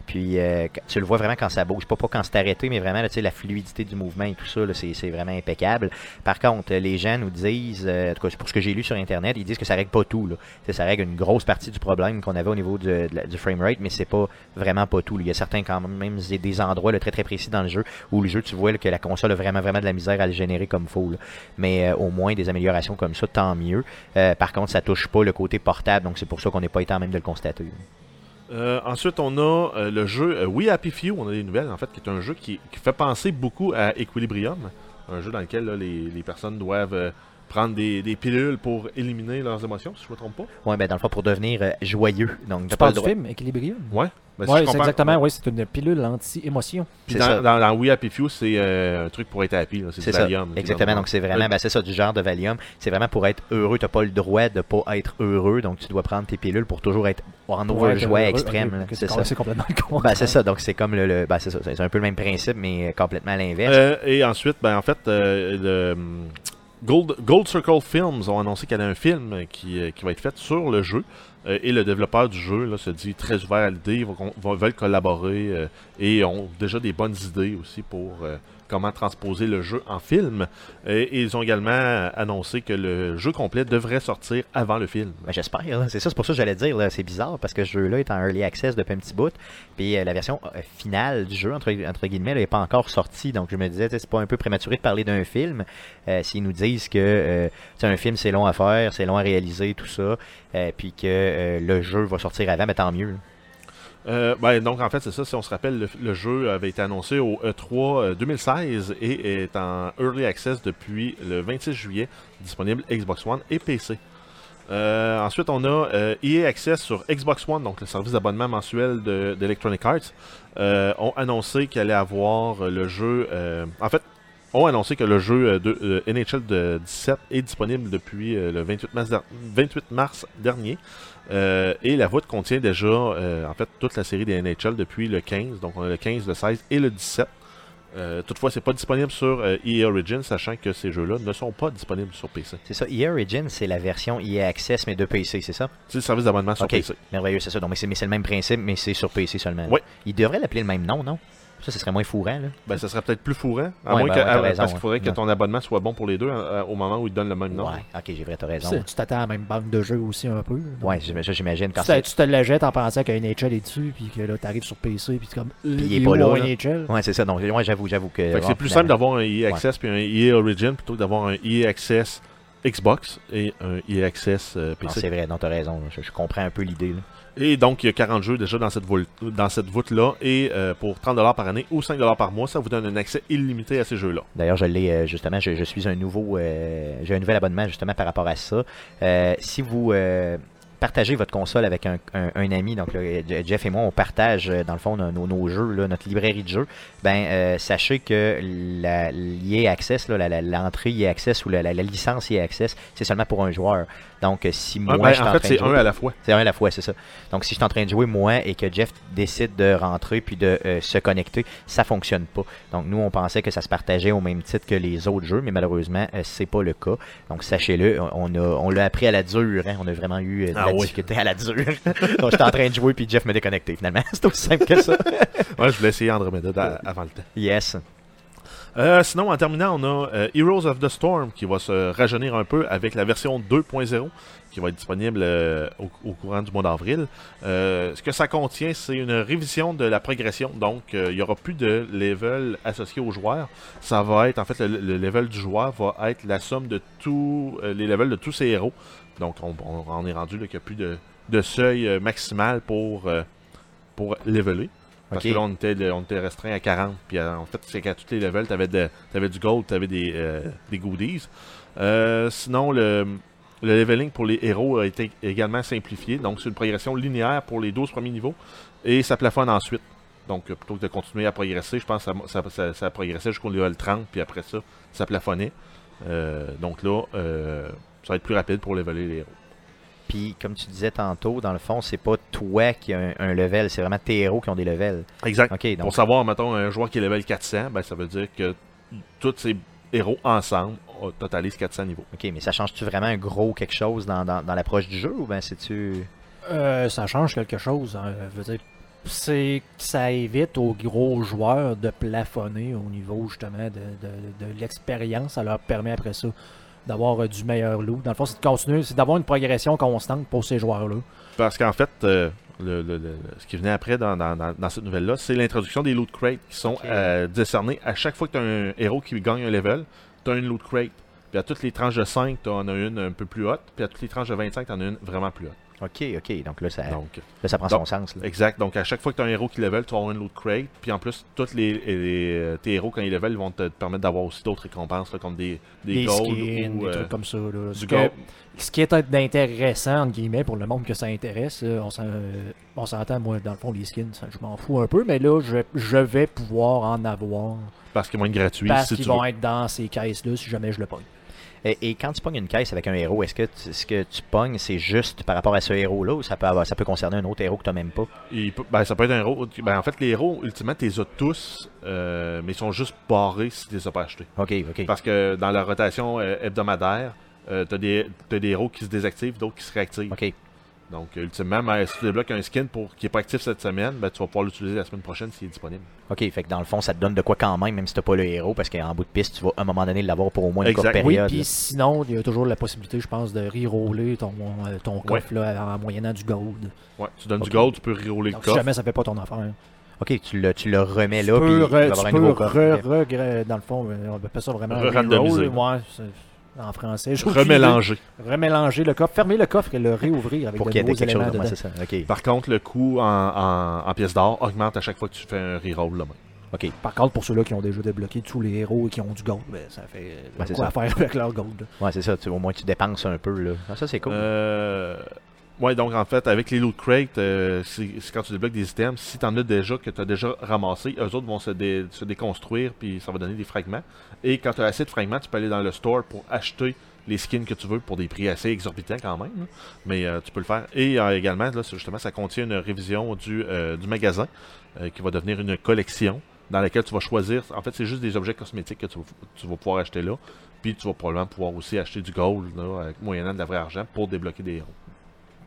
Puis euh, tu le vois vraiment quand ça bouge. Pas, pas quand c'est mais vraiment la fluidité du mouvement et tout ça, c'est, vraiment impeccable. Par contre, les gens nous disent, euh, en tout cas, pour ce que j'ai lu sur Internet, ils disent que ça règle pas tout. Ça règle une grosse partie du problème qu'on avait au niveau la- du framerate, mais c'est pas vraiment pas tout. Il y a certains quand même des- endroits très très précis dans le jeu où le jeu, tu vois que la console a vraiment vraiment de la misère à le générer comme faut. là mais euh, au moins des améliorations comme ça, tant mieux. Euh, par contre, ça touche pas le côté portable, donc c'est pour ça qu'on n'est pas été en même de le constater. Euh, ensuite, on a euh, le jeu euh, We Happy Few, on a des nouvelles en fait, qui est un jeu qui, qui fait penser beaucoup à Equilibrium, un jeu dans lequel là, les, les personnes doivent euh, prendre des, des pilules pour éliminer leurs émotions, si je me trompe pas. Ouais, ben dans le fond, pour devenir euh, joyeux. Donc, Tu parles le du film Equilibrium? Ouais. Ben, si Oui, c'est exactement, oui, c'est une pilule anti-émotion. Dans, dans, dans We Happy Few, c'est euh, un truc pour être happy, c'est du ça, Valium. exactement. Donc c'est vraiment, ben, c'est ça, du genre de Valium. C'est vraiment pour être heureux. T'as pas le droit de pas être heureux, donc tu dois prendre tes pilules pour toujours être en overjoie heureux, extrême. c'est ça. C'est complètement le contraire. Ben, c'est ça, donc c'est comme le, le- ben, c'est ça, c'est un peu le même principe, mais complètement à l'inverse. Euh, et ensuite, ben, en fait, euh, le, Gold, Gold Circle Films ont annoncé qu'il y a un film qui, qui va être fait sur le jeu. Euh, et le développeur du jeu se dit très ouvert à l'idée, ils vont, veulent collaborer euh, et ont déjà des bonnes idées aussi pour euh, comment transposer le jeu en film. Et, ils ont également annoncé que le jeu complet devrait sortir avant le film. Ben, J'espère, c'est ça, c'est pour ça que j'allais dire, c'est bizarre parce que ce jeu-là est en early access depuis un petit bout, puis la version finale du jeu, entre, entre guillemets, n'est pas encore sortie, donc je me disais, c'est pas un peu prématuré de parler d'un film, s'ils nous disent que un film c'est long à faire, c'est long à réaliser, tout ça, euh, puis que euh, le jeu va sortir avant, mais tant mieux. Euh, ben, donc, en fait, c'est ça. Si on se rappelle, le, jeu avait été annoncé au E3 euh, 2016 et est en Early Access depuis le 26 juillet, disponible Xbox One et PC. Euh, ensuite, on a euh, EA Access sur Xbox One, donc le service d'abonnement mensuel de- d'Electronic Arts, euh, ont annoncé qu'il allait avoir euh, le jeu. euh, en fait, ont annoncé que le jeu euh, de, euh, NHL de 17 est disponible depuis euh, le 28 mars, der- 28 mars dernier. Euh, et la voûte contient déjà, euh, en fait, toute la série des NHL depuis le 15. Donc, on a le 15, le 16 et le 17. Euh, toutefois, c'est pas disponible sur EA Origin, sachant que ces jeux-là ne sont pas disponibles sur PC. C'est ça. EA Origin, c'est la version EA Access, mais de PC, c'est ça? C'est le service d'abonnement sur Ok. PC. Merveilleux, c'est ça. Donc, mais c'est mais c'est le même principe, mais c'est sur PC seulement. Oui. Il devrait l'appeler le même nom, non? Ça, ce serait moins fourrant, là. Ben, ça serait peut-être plus fourrant. À Ouais, moins ben que, ouais, t'as à- raison, parce qu'il faudrait que ton abonnement soit bon pour les deux euh, au moment où ils te donnent le même nom. Ouais, ok, j'ai vrai, t'as raison. Tu t'attends à la même banque de jeux aussi un peu. Ouais, ça, j'imagine. Quand Tu tu te la jettes en pensant une NHL est dessus, puis que là, t'arrives sur PC, puis tu comme. il est pas là, là? NHL. Ouais, c'est ça. Donc, ouais, j'avoue, j'avoue que. Fait que bon, c'est plus simple d'avoir un EA Access puis un EA Origin plutôt que d'avoir un EA Access Xbox et un EA Access euh, Non, PC. c'est vrai, non, t'as raison. là. Je, je comprends un peu l'idée. Là. Et donc, il y a 40 jeux déjà dans cette, voûte- voûte-là. Et euh, pour 30$ par année ou 5$ par mois, ça vous donne un accès illimité à ces jeux-là. D'ailleurs, je l'ai euh, justement, je, suis un nouveau, euh, j'ai un nouvel abonnement justement par rapport à ça. Si vous partagez votre console avec un, ami, donc là, Je- Jeff et moi, on partage dans le fond nos, jeux, là, notre librairie de jeux. Ben, sachez que l'EA Access, là, l'entrée Access ou la, la- la licence Access, c'est seulement pour un joueur. Donc, euh, si moi, Ah, ben, je suis en en fait, train de c'est jouer- un à la fois. c'est un à la fois, c'est ça. Donc, si je suis en train de jouer, moi, et que Jeff décide de rentrer puis de euh, se connecter, ça fonctionne pas. Donc, nous, on pensait que ça se partageait au même titre que les autres jeux, mais malheureusement, euh, c'est pas le cas. Donc, sachez-le, on a, on l'a appris à la dure. hein. On a vraiment eu euh, de Ah la oui. difficulté à la dure. Donc, j'étais en train de jouer puis Jeff me déconnecté finalement. c'est aussi simple que ça. Ouais, je voulais essayer Andromeda da- avant le temps. Yes. Euh, sinon, en terminant, on a euh, Heroes of the Storm qui va se rajeunir un peu avec la version 2.0 qui va être disponible euh, au, courant du mois d'avril. Ce que ça contient, c'est une révision de la progression. Donc, il n'y aura plus de level associé aux joueurs. Ça va être, en fait, le, le level du joueur va être la somme de tous les levels de tous ses héros. Donc, on, est rendu qu'il n'y a plus de, de seuil maximal pour, pour leveler. Parce que là, on était, on était restreint à 40. Puis euh, en fait, c'est qu'à tous les levels, tu avais, du gold, tu avais des, euh, des goodies. Euh, sinon, le, le leveling pour les héros a été également simplifié. Donc, c'est une progression linéaire pour les 12 premiers niveaux. Et ça plafonne ensuite. Donc, plutôt que de continuer à progresser, je pense que ça, ça, ça, ça progressait jusqu'au level 30. Puis après ça, ça plafonnait. Euh, donc là, ça va être plus rapide pour leveler les héros. Puis, comme tu disais tantôt, dans le fond, c'est pas toi qui as un, un level, c'est vraiment tes héros qui ont des levels. Exact. Donc Pour savoir, mettons, un joueur qui est level 400, ben, ça veut dire que tous ces héros ensemble totalisent 400 niveaux. Ok, mais ça change-tu vraiment un gros quelque chose dans, dans, dans l'approche du jeu ou ben c'est-tu? Euh, ça change quelque chose. hein. Je veux dire, c'est ça évite aux gros joueurs de plafonner au niveau justement de, de- de l'expérience. Ça leur permet après ça d'avoir euh, du meilleur loot. Dans le fond, c'est de continuer, c'est d'avoir une progression constante pour ces joueurs-là. Parce qu'en fait, euh, le, le- le- ce qui venait après dans, dans- dans- dans cette nouvelle-là, c'est l'introduction des loot crates qui sont euh, décernés à chaque fois que tu as un héros qui gagne un level, tu as une loot crate. Puis à toutes les tranches de 5, tu en as une un peu plus haute. Puis à toutes les tranches de 25, tu en as une vraiment plus haute. Ok, ok, donc là, ça, Donc, là, ça prend donc, son sens. Là. Exact. Donc, à chaque fois que tu as un héros qui level, tu vas avoir une loot crate. Puis en plus, tous les, les- euh, tes héros, quand ils level, ils vont te permettre d'avoir aussi d'autres récompenses, là, comme des, des, Des gold skins, ou, des euh, trucs comme ça. là. Du que- ce qui est intéressant, entre guillemets, pour le monde que ça intéresse, euh, on s'en- euh, on s'entend, moi, dans le fond, les skins, ça, je m'en fous un peu, mais là, je, je vais pouvoir en avoir Parce qu'ils vont être gratuits parce si qu'ils tu vont veux. être dans ces caisses-là si jamais je le pogne. Et, et quand tu pognes une caisse avec un héros, est-ce que tu- ce que tu pognes, c'est juste par rapport à ce héros-là ou ça peut, avoir, ça peut concerner un autre héros que tu même pas? Ben, ça peut être un héros. Ben, en fait, les héros, ultimement, tu les as tous, euh, mais ils sont juste barrés si tu les as pas achetés. Ok, ok. Parce que dans la rotation euh, hebdomadaire, tu as, des t'as des héros qui se désactivent, d'autres qui se réactivent. Ok, Donc, euh, ultimement, si tu débloques un skin pour, qui n'est pas actif cette semaine, ben, tu vas pouvoir l'utiliser la semaine prochaine s'il est disponible. ok. Fait que dans le fond, ça te donne de quoi quand même, même si t'as pas le héros, parce qu'en bout de piste, tu vas à un moment donné l'avoir pour au moins une courte Exact. Oui, période. puis là. sinon, il y a toujours la possibilité, je pense, de reroller ton, euh, ton coffre là, en moyennant du gold. Ouais, tu donnes du gold, tu peux rerouler le Donc, si coffre. jamais ça fait pas ton affaire. ok, tu le, tu le remets tu là, puis peux, il va re- avoir tu un peux nouveau coffre. re- dans le fond, euh, on appelle ça vraiment Re-randomiser. reroll, ouais, c'est- en français. Remélanger. Remélanger le coffre, fermer le coffre et le réouvrir avec Pour de qu'il y ait nouveaux quelque éléments dedans. ça. Par contre, le coût en, en, en pièces d'or augmente à chaque fois que tu fais un reroll là même. OK. Par contre, pour ceux-là qui ont déjà débloqué tous les héros et qui ont du gold, ben, ça fait Ben, quoi ça. à faire avec leur gold? Ouais, c'est ça. Tu- au moins, tu dépenses un peu. Là. Ah, ça, c'est cool. Euh, ouais, donc en fait, avec les loot crates, euh, c'est quand tu débloques des items, si tu en as déjà que tu as déjà ramassé, eux autres vont se, dé- se déconstruire puis ça va donner des fragments. Et quand tu as assez de fragments, tu peux aller dans le store pour acheter les skins que tu veux pour des prix assez exorbitants quand même. Mais euh, tu peux le faire. Et euh, également, là, justement, ça contient une révision du, magasin qui va devenir une collection dans laquelle tu vas choisir. En fait, c'est juste des objets cosmétiques que tu tu vas pouvoir acheter là. Puis tu vas probablement pouvoir aussi acheter du gold là, avec moyennant de la vraie argent pour débloquer des héros.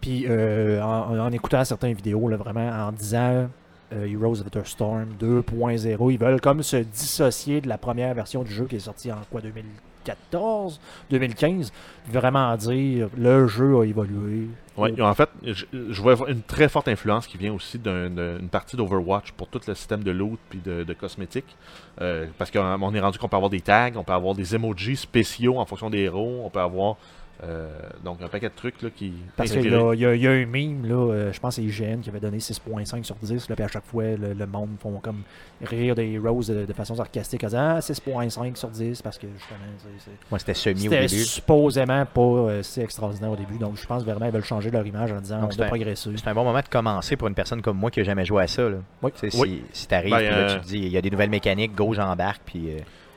Puis euh, en, écoutant certaines vidéos, là, vraiment en disant euh, Heroes of the Storm 2.0, ils veulent comme se dissocier de la première version du jeu qui est sortie en quoi 2014, 2015. Vraiment dire le jeu a évolué. Ouais, en fait, je, vois une très forte influence qui vient aussi d'un- d'une partie d'Overwatch pour tout le système de loot puis de, de cosmétiques. Euh, parce qu'on est rendu qu'on peut avoir des tags, on peut avoir des emojis spéciaux en fonction des héros, on peut avoir euh, donc un paquet de trucs là, qui Parce qu'il y, y a- un meme, là, euh, je pense que c'est IGN qui avait donné 6.5 sur 10, là, puis à chaque fois, le, le monde font comme rire des Heroes de, de façon sarcastique en disant Ah, 6.5 sur 10 parce que justement, Moi, c'était semi au C'était début. supposément pas euh, si extraordinaire au début, donc je pense vraiment qu'ils veulent changer leur image en disant Donc, on c'est doit un- progresser. C'est un bon moment de commencer pour une personne comme moi qui n'a jamais joué à ça. Là. Oui. Tu sais, Oui. Si, si t'arrives, Ben, puis là, euh, tu te dis, il y a des nouvelles mécaniques, go, j'embarque, puis...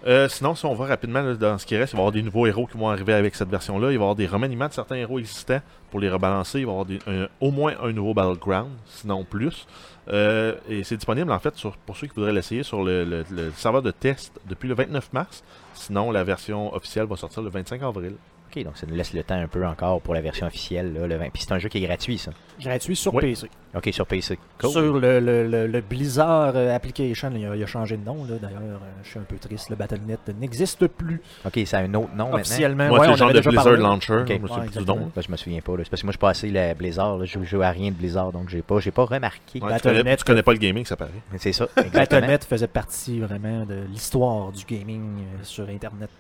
euh, sinon, si on va rapidement dans ce qui reste, il va y avoir des nouveaux héros qui vont arriver avec cette version-là. Il va y avoir des remaniements de certains héros existants pour les rebalancer. Il va y avoir au moins un nouveau Battleground, sinon plus. Euh, et c'est disponible en fait pour ceux qui voudraient l'essayer sur le serveur de test depuis le 29 mars. Sinon, la version officielle va sortir le 25 avril. OK, donc ça nous laisse le temps un peu encore pour la version officielle. Là, le 20. Puis c'est un jeu qui est gratuit, ça. Gratuit sur Oui. PC. OK, sur PC. Cool. Sur le, le- le- le Blizzard euh, Application, il a, il a changé de nom. là. D'ailleurs, euh, je suis un peu triste. Le Battle.net n'existe plus OK, ça a un autre nom maintenant. officiellement. Moi, Ouais, c'est le genre de Blizzard parlé. Launcher. Ok. Je me Ouais, souviens plus nom. Ben, je me souviens pas. là. C'est parce que moi, je suis pas assez la Blizzard. là. Je joue à rien de Blizzard, donc j'ai pas, j'ai pas remarqué. Ouais, tu, Battle.net, connais, tu connais pas le gaming, ça paraît. C'est ça. Battle.net faisait partie vraiment de l'histoire du gaming euh, sur Internet.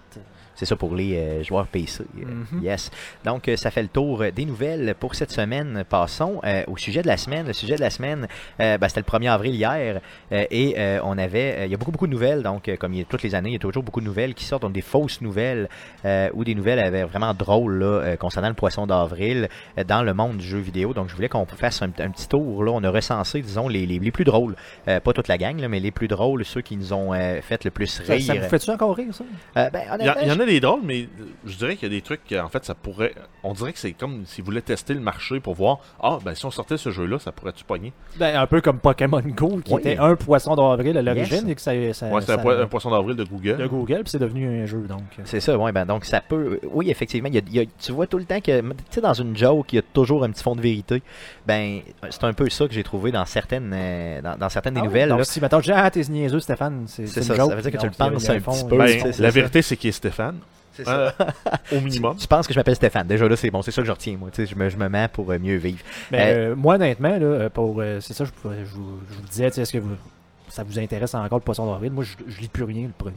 C'est ça pour les euh, joueurs PC. euh, Mhm. Yes. Donc, euh, ça fait le tour des nouvelles pour cette semaine. Passons euh, au sujet de la semaine. Le sujet de la semaine, euh, ben, c'était le 1er avril hier. euh, et euh, on avait. euh, Il y a beaucoup, beaucoup de nouvelles. Donc, euh, comme il y a toutes les années, il y a toujours beaucoup de nouvelles qui sortent. Donc, des fausses nouvelles euh, ou des nouvelles euh, vraiment drôles là, euh, concernant le poisson d'avril euh, dans le monde du jeu vidéo. Donc, je voulais qu'on fasse un, un petit tour. Là. On a recensé, disons, les, les, les plus drôles. Euh, pas toute la gang, là, mais les plus drôles, ceux qui nous ont euh, fait le plus Ça, rire. ça vous fait-tu encore rire, ça? Euh, ben, Il y, a- honnêtement, il y en a des drôles, mais euh, je dirais qu'il y a des trucs que, en fait, ça pourrait. On dirait que c'est comme s'ils voulaient tester le marché pour voir. Ah, ben si on sortait ce jeu-là, ça pourrait-tu pogner? Ben, un peu comme Pokémon Go, qui Oui. était un poisson d'avril à l'origine Yes. et que ça, ça, Ouais, c'est un, ça- un poisson d'avril de Google. de Google, puis c'est devenu un jeu. Donc, euh, C'est ça, oui. Ben, donc, ça peut. Oui, effectivement, il y a- il y a- tu vois tout le temps que. Tu sais, dans une joke, il y a toujours un petit fond de vérité. Ben, c'est un peu ça que j'ai trouvé dans certaines, euh, dans, dans certaines des Ah nouvelles. donc, là. si maintenant je dis Ah, t'es niaiseux, Stéphane, c'est ça, joke. ça veut dire que tu le penses un fond, petit peu, Ben, la vérité, c'est qu'il est Stéphane. C'est ça. Euh, au minimum. Tu penses que je m'appelle Stéphane. Déjà là, c'est bon. C'est ça que je retiens, moi. Tu sais, je me, je me mets pour euh, mieux vivre. Mais Euh, euh, moi, honnêtement, là, pour, euh, c'est ça, je, je vous, je vous disais, tu sais, est-ce que vous- ça vous intéresse encore le poisson d'avril? Moi, je, je lis plus rien le premier.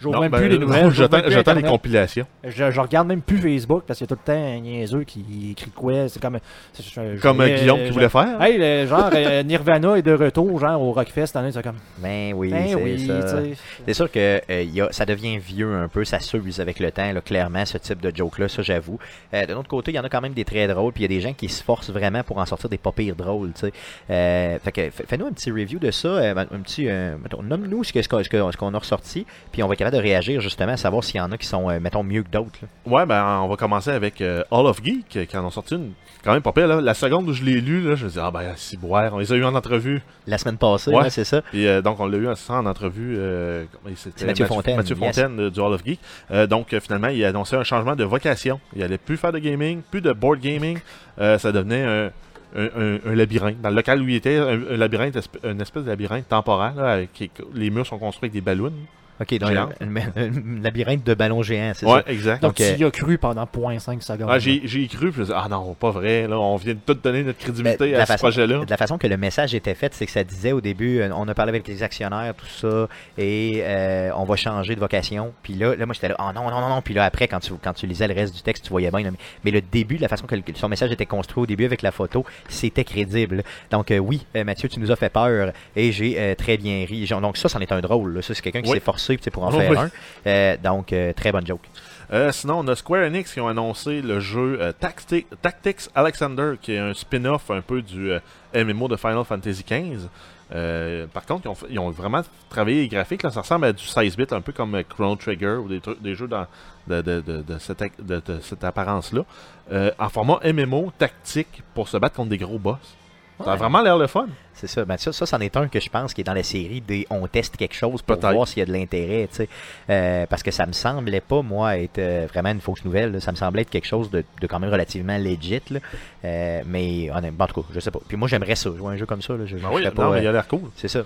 J'ouvre même ben, plus les non, nouvelles. J'attends les compilations. Je, je regarde même plus Facebook parce qu'il y a tout le temps un niaiseux qui écrit de quoi. C'est comme. c'est- je- je- Comme euh, je- Guillaume je- qui voulait faire. Hey, le- genre, euh, Nirvana est de retour, genre, au Rockfest année, c'est comme. Ben oui, Ben c'est oui, ça. C'est sûr que euh, il y a, ça devient vieux un peu, ça s'use avec le temps, là, clairement, ce type de joke-là, ça j'avoue. Euh, de l'autre côté, il y en a quand même des très drôles, puis il y a des gens qui se forcent vraiment pour en sortir des pas pires drôles, tu sais. Euh, fait que fais- fais-nous un petit review de ça, euh, un petit, euh, nomme-nous ce que- ce qu'on ce que- ce qu'on a ressorti, puis on va être capable de réagir justement à savoir s'il y en a qui sont, euh, mettons, mieux que d'autres. Ouais, ben on va commencer avec euh, All of Geek, euh, qui en ont sorti une quand même pas pire. Là. La seconde où je l'ai lu, là, je me dis, ah ben, si boire, on les a eu en entrevue. La semaine passée, Ouais. c'est ça. Euh, donc, on l'a eu en entrevue. euh, C'est Mathieu Fontaine, Mathieu. Fontaine du Hall of Geek. Euh, donc, finalement, il a annoncé un changement de vocation. Il allait plus faire de gaming, plus de board gaming. Ça devenait un, un, un- un labyrinthe. Dans le local où il était, un, labyrinthe, une espèce de labyrinthe temporaire. Là, avec- qui- les murs sont construits avec des ballons. Ok, donc un, un- un labyrinthe de ballons géants, c'est Ouais, ça? exact. Donc, Donc, euh, tu y as cru pendant 0.5 secondes. Ah, j'ai j'ai cru, puis je me suis dit, ah non, pas vrai, là, on vient de tout donner notre Ben, crédibilité de à la ce façon- projet-là. De la façon que le message était fait, c'est que ça disait au début, euh, on a parlé avec les actionnaires, tout ça, et euh, on va changer de vocation. Puis là, là moi j'étais là, oh non, non, non, non. Puis là, après, quand tu, quand tu lisais le reste du texte, tu voyais bien. là, mais, mais le début, de la façon que le- son message était construit au début avec la photo, c'était crédible. Donc euh, oui, euh, Mathieu, tu nous as fait peur et j'ai euh, très bien ri. Donc ça, c'en est un drôle. là. Ça, c'est quelqu'un qui Oui. s'est forcé sais, pour en faire oui. un. Euh, donc, euh, très bonne joke. Euh, sinon, on a Square Enix qui ont annoncé le jeu euh, Tacti- Tactics Alexander, qui est un spin-off un peu du euh, MMO de Final Fantasy XV. Par contre, ils ont, fait- ils ont vraiment travaillé les graphiques. Là, ça ressemble à du 16-bit, un peu comme Chrono Trigger ou des, trucs- des jeux dans, de, de- de- de cette, apparence-là. En format MMO tactique pour se battre contre des gros boss. Ça a Ouais. vraiment l'air le fun. C'est ça. Ben ça, ça, c'en est un que je pense qui est dans la série des on teste quelque chose pour voir s'il y a de l'intérêt, tu sais. Euh, parce que ça me semblait pas, moi, être euh, vraiment une fausse nouvelle. là. Ça me semblait être quelque chose de, de quand même relativement legit. Là. Euh, mais honnêtement, en tout cas, je sais pas. Puis moi, j'aimerais ça, jouer un jeu comme ça. Là. Je, je Ah oui, pas, mais il a l'air cool. C'est ça.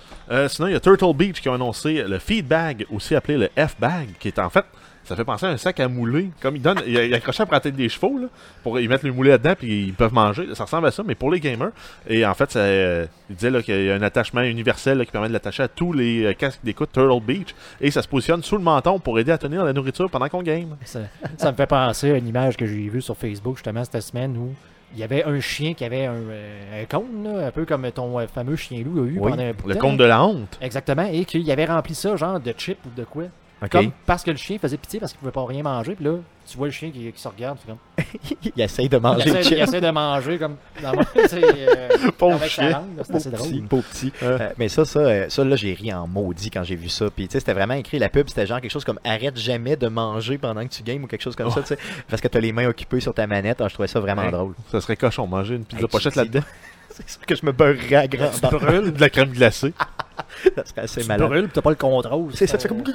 Sinon, il y a Turtle Beach qui a annoncé le Feedbag, aussi appelé le F-Bag, qui est en fait, ça fait penser à un sac à mouler. Comme il donne, il, il accroche après la tête des chevaux, là, pour y mettre le moulet là-dedans, puis ils peuvent manger. Ça ressemble à ça, mais pour les gamers. Et en fait, ça, euh, il disait qu'il y a un attachement universel là, qui permet de l'attacher à tous les euh, casques d'écoute Turtle Beach. Et ça se positionne sous le menton pour aider à tenir la nourriture pendant qu'on game. Ça, ça me fait penser à une image que j'ai vue sur Facebook justement cette semaine où il y avait un chien qui avait un, euh, un cône, là, un peu comme ton euh, fameux chien loup a eu Oui, pendant un bout Le temps, de la honte. Exactement, et qu'il avait rempli ça genre de chips ou de quoi. Comme parce que le chien faisait pitié parce qu'il pouvait pas rien manger, puis là, tu vois le chien qui, qui se regarde, tu comme. il essaye de Il manger essaie, chip. il essaie de manger comme. dans euh, Pauvre chien. C'est assez Pauvre petit, drôle. pauvre petit. Euh. Euh, mais ça, ça, euh, ça, là, j'ai ri en maudit quand j'ai vu ça. Puis, tu sais, c'était vraiment écrit, la pub, c'était genre quelque chose comme arrête jamais de manger pendant que tu games ou quelque chose comme ça, tu. Parce que t'as les mains occupées sur ta manette. Ah, je trouvais ça vraiment Ouais. drôle. Ça serait cochon, manger une pizza Hey, pochette tu- là-dedans. C'est sûr que je me beurrerais à grand Tu brûles de la crème glacée. Ça serait assez Tu malade. brûles, puis t'as pas le contrôle. C'est ça, tu fais comme. Tu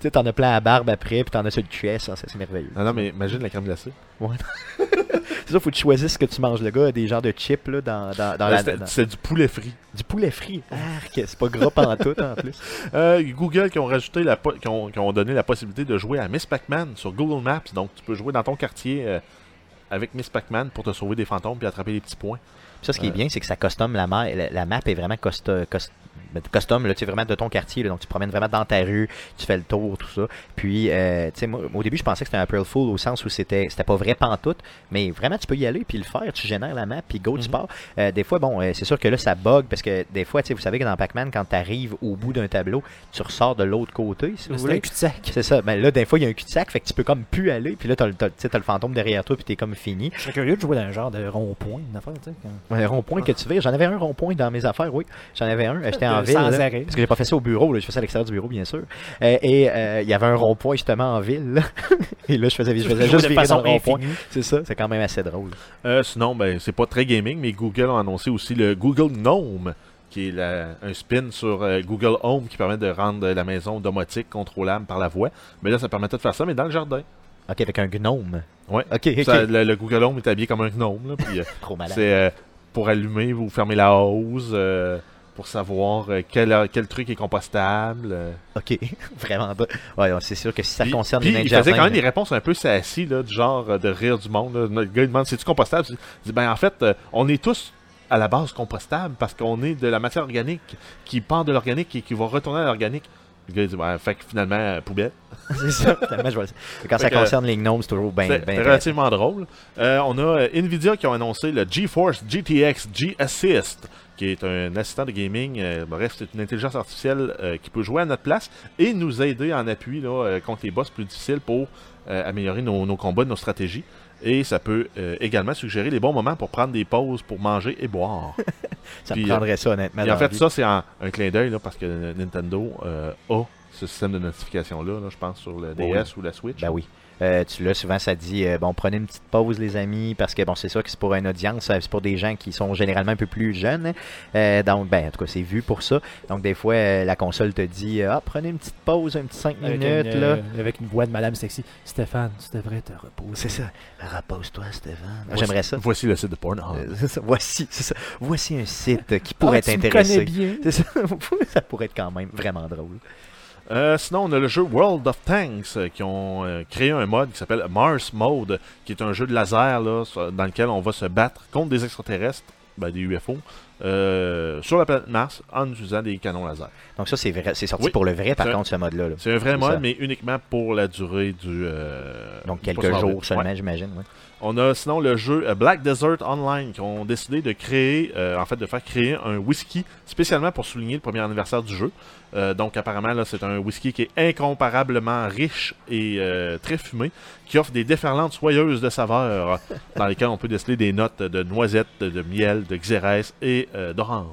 sais, t'en as plein à la barbe après, puis t'en as sur le cuisse, ça, c'est merveilleux. Non, non, mais imagine la crème glacée. C'est ça, faut que tu choisisses ce que tu manges, le gars, des genres de chips, là, dans, dans, dans la. C'est du poulet frit. Du poulet frit? Arc, c'est pas gras pantoute, en plus. Euh, Google qui ont rajouté la po- qui ont, qui ont donné la possibilité de jouer à Miss Pac-Man sur Google Maps. Donc tu peux jouer dans ton quartier euh, avec Miss Pac-Man pour te sauver des fantômes puis attraper des petits points. Puis ça, ce qui est Euh. bien, c'est que ça custom la, ma- la, la map est vraiment costa- ben, custom, là, tu sais, vraiment de ton quartier. là. donc, tu te promènes vraiment dans ta rue, tu fais le tour, tout ça. Puis, euh, tu sais, moi, au début, je pensais que c'était un April Fool au sens où c'était c'était pas vrai pantoute, mais vraiment, tu peux y aller puis le faire. Tu génères la map, puis go, tu Mhm. pars. Euh, des fois, bon, euh, c'est sûr que là, ça bug parce que des fois, tu sais, vous savez que dans Pac-Man, quand tu arrives au bout d'un tableau, tu ressors de l'autre côté, si vous un cul-de-sac. C'est ça. Ben là, des fois, il y a un cul-de-sac, fait que tu peux comme plus aller. Puis là, t'as t'as le fantôme derrière toi, puis t'es comme fini. Je serais curieux de jouer dans un genre de rond-point, une affaire, tu sais. quand- Un rond-point que tu fais. J'en avais un rond-point dans mes affaires, oui. J'en avais un. J'étais en Ville. sans là, arrêt. parce que j'ai pas fait ça au bureau. Là. Je faisais ça à l'extérieur du bureau, bien sûr. Euh, et euh, il y avait un rond-point justement en ville. là. et là, je faisais, je faisais Jouer juste de virer dans façon le rond-point. C'est ça. C'est quand même assez drôle. Euh, sinon, ben, c'est pas très gaming, mais Google a annoncé aussi le Google Gnome, qui est la- un spin sur euh, Google Home qui permet de rendre la maison domotique contrôlable par la voix. Mais là, ça permettait de faire ça, mais dans le jardin. Ok, avec un gnome. Ouais. Ok. Ça, le, le Google Home est habillé comme un gnome. là, puis, Trop malade. c'est euh, pour allumer ou fermer la hose, euh, pour savoir euh, quel, quel truc est compostable. euh. Ok, vraiment. pas- Ouais, c'est sûr que si ça Puis- concerne puis les nains de il faisait quand même des réponses un peu sassy, là, du genre euh, de rire du monde. là. Le gars il demande c'est-tu compostable? Il dit ben en fait, euh, on est tous à la base compostable parce qu'on est de la matière organique qui part de l'organique et qui va retourner à l'organique. Le gars il dit ben, fait que finalement, euh, poubelle. c'est ça. Finalement, je vois ça. Quand ça que- concerne les gnomes, c'est toujours bien. c'est ben relativement drôle. Euh, on a euh, Nvidia qui ont annoncé le GeForce GTX G-Assist, qui est un assistant de gaming. euh, bref, c'est une intelligence artificielle euh, qui peut jouer à notre place et nous aider en appui là, contre les boss plus difficiles pour améliorer nos, nos combats, nos stratégies. Et ça peut euh, également suggérer les bons moments pour prendre des pauses, pour manger et boire. Ça Puis, me prendrait ça, honnêtement. Et en fait, vie. ça, c'est en- un clin d'œil parce que Nintendo euh, a ce système de notification-là, là, je pense, sur le Oui, DS ou la Switch. Ben oui. Euh, tu l'as souvent, ça dit euh, bon, prenez une petite pause, les amis, parce que bon, c'est sûr que c'est pour une audience, euh, c'est pour des gens qui sont généralement un peu plus jeunes. hein. Euh, donc, ben, en tout cas, c'est vu pour ça. Donc, des fois, euh, la console te dit ah, prenez une petite pause, un petit 5 Avec minutes, une, là. euh, avec une voix de Madame Sexy. Stéphane, tu devrais te reposer. C'est ça. Repose-toi, Stéphane. Voici- J'aimerais ça. Voici le site de Pornhub. Euh, c'est ça. Voici, c'est ça. Voici un site qui Ah, pourrait tu me t'intéresser. connais bien. C'est ça. ça pourrait être quand même vraiment drôle. Euh, sinon, on a le jeu World of Tanks euh, qui ont euh, créé un mode qui s'appelle Mars Mode, qui est un jeu de laser là, dans lequel on va se battre contre des extraterrestres, ben, des UFO, euh, sur la planète Mars en utilisant des canons laser. Donc ça, c'est vrai, c'est sorti Oui. pour le vrai, par contre, ce mode-là. là. C'est un vrai mode, ça. mais uniquement pour la durée du. Donc quelques jours seulement, Ouais. j'imagine. ouais. On a sinon le jeu euh, Black Desert Online qui ont décidé de créer, euh, en fait, de faire créer un whisky spécialement pour souligner le premier anniversaire du jeu. Euh, donc apparemment là, c'est un whisky qui est incomparablement riche et euh, très fumé, qui offre des déferlantes soyeuses de saveurs dans lesquelles on peut déceler des notes de noisettes, de, miel, de xérès et d'orange.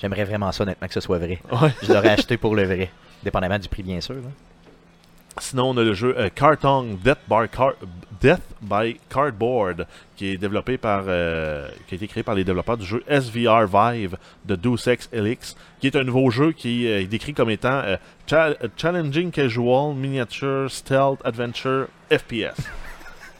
J'aimerais vraiment ça, honnêtement, que ce soit vrai. Ouais. Je l'aurais acheté pour le vrai. Dépendamment du prix, bien sûr. là. Sinon, on a le jeu euh, Cartong Death by, Car- Death by Cardboard, qui est développé par, euh, qui a été créé par les développeurs du jeu SVR Vive de Deus Ex Helix, qui est un nouveau jeu qui euh, est décrit comme étant euh, cha- Challenging Casual Miniature Stealth Adventure FPS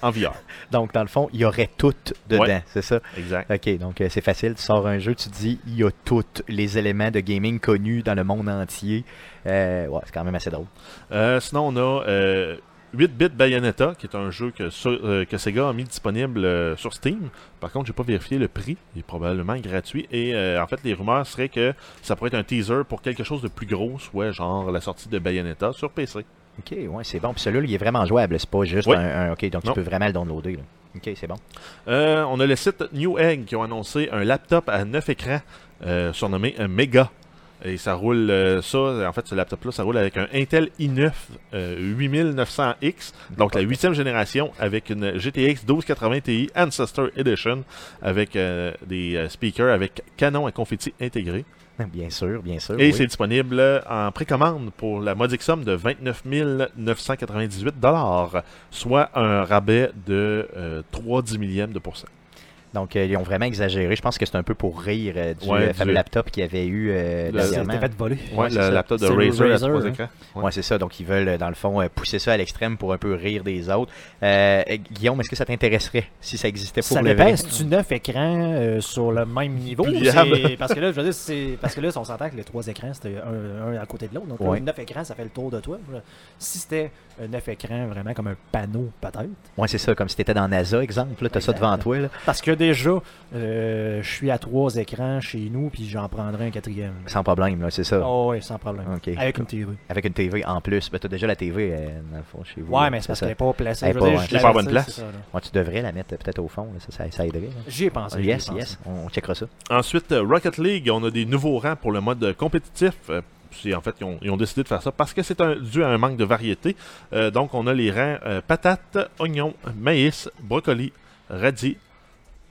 en VR. Donc, dans le fond, il y aurait tout dedans, Ouais. c'est ça? Exact. Ok, donc euh, c'est facile. Tu sors un jeu, tu te dis, il y a tous les éléments de gaming connus dans le monde entier. Euh, ouais, c'est quand même assez drôle. Euh, sinon, on a euh, 8-bit Bayonetta, qui est un jeu que, que Sega a mis disponible sur Steam. Par contre, j'ai pas vérifié le prix. Il est probablement gratuit. Et en fait, les rumeurs seraient que ça pourrait être un teaser pour quelque chose de plus gros, soit genre la sortie de Bayonetta sur PC. Ok, ouais, c'est bon. Puis celui-là, il est vraiment jouable. C'est pas juste Oui. un, un- Ok, donc Non. tu peux vraiment le downloader. là. Ok, c'est bon. Euh, on a le site New Egg qui ont annoncé un laptop à 9 écrans euh, surnommé un Mega. Et ça roule, euh, ça, en fait, ce laptop-là, ça roule avec un Intel i9 euh, 8900X, donc la huitième génération, avec une GTX 1280 Ti Ancestor Edition, avec euh, des euh, speakers avec canon à confetti intégré. Bien sûr, bien sûr. Et oui. c'est disponible en précommande pour la modique somme de 29 998 soit un rabais de euh, 3 dix millièmes de pourcent. Donc, euh, ils ont vraiment exagéré. Je pense que c'est un peu pour rire euh, du Ouais, euh, fameux du- laptop qu'il y avait eu euh, Le- dernièrement. C'était fait voler. Ouais, c'est le ça. laptop de Razer à Razer, trois hein. écrans. Ouais. Ouais, c'est ça. Donc, ils veulent, dans le fond, pousser ça à l'extrême pour un peu rire des autres. Guillaume, est-ce que ça t'intéresserait si ça existait pour Ça le dépend vrai? si tu neuf écrans euh, sur le même niveau. Parce que là, je veux dire, c'est parce que là, on s'entend que les trois écrans, c'était un, un à côté de l'autre. Donc, neuf écrans, ça fait le tour de toi. Si c'était neuf écrans, vraiment comme un panneau, peut-être. Ouais, c'est ça. Comme si t'étais dans NASA, exemple. Là, t'as ça devant toi. Là. Parce que déjà, euh, je suis à trois écrans chez nous, puis j'en prendrai un quatrième. Sans problème, là, c'est ça. Oh, oui, sans problème. Ok. Avec une TV. Avec une TV en plus. Ben, t'as déjà la TV, euh, dans le fond, chez vous. Ouais, là, mais c'est parce ça. qu'elle n'est pas placée. Elle est Je veux pas- dire, ouais, je c'est pas à l'avais- bonne place. ça. Ouais, tu devrais la mettre euh, peut-être au fond. là, Ça, ça, ça aiderait. là. J'y ai pensé. yes, pensé. yes. On, on checkera ça. Ensuite, euh, Rocket League, on a des nouveaux rangs pour le mode compétitif. C'est- en fait, ils ont, ils ont décidé de faire ça parce que c'est dû à un manque de variété. Euh, donc, on a les rangs euh, patates, oignons, maïs, brocoli, radis,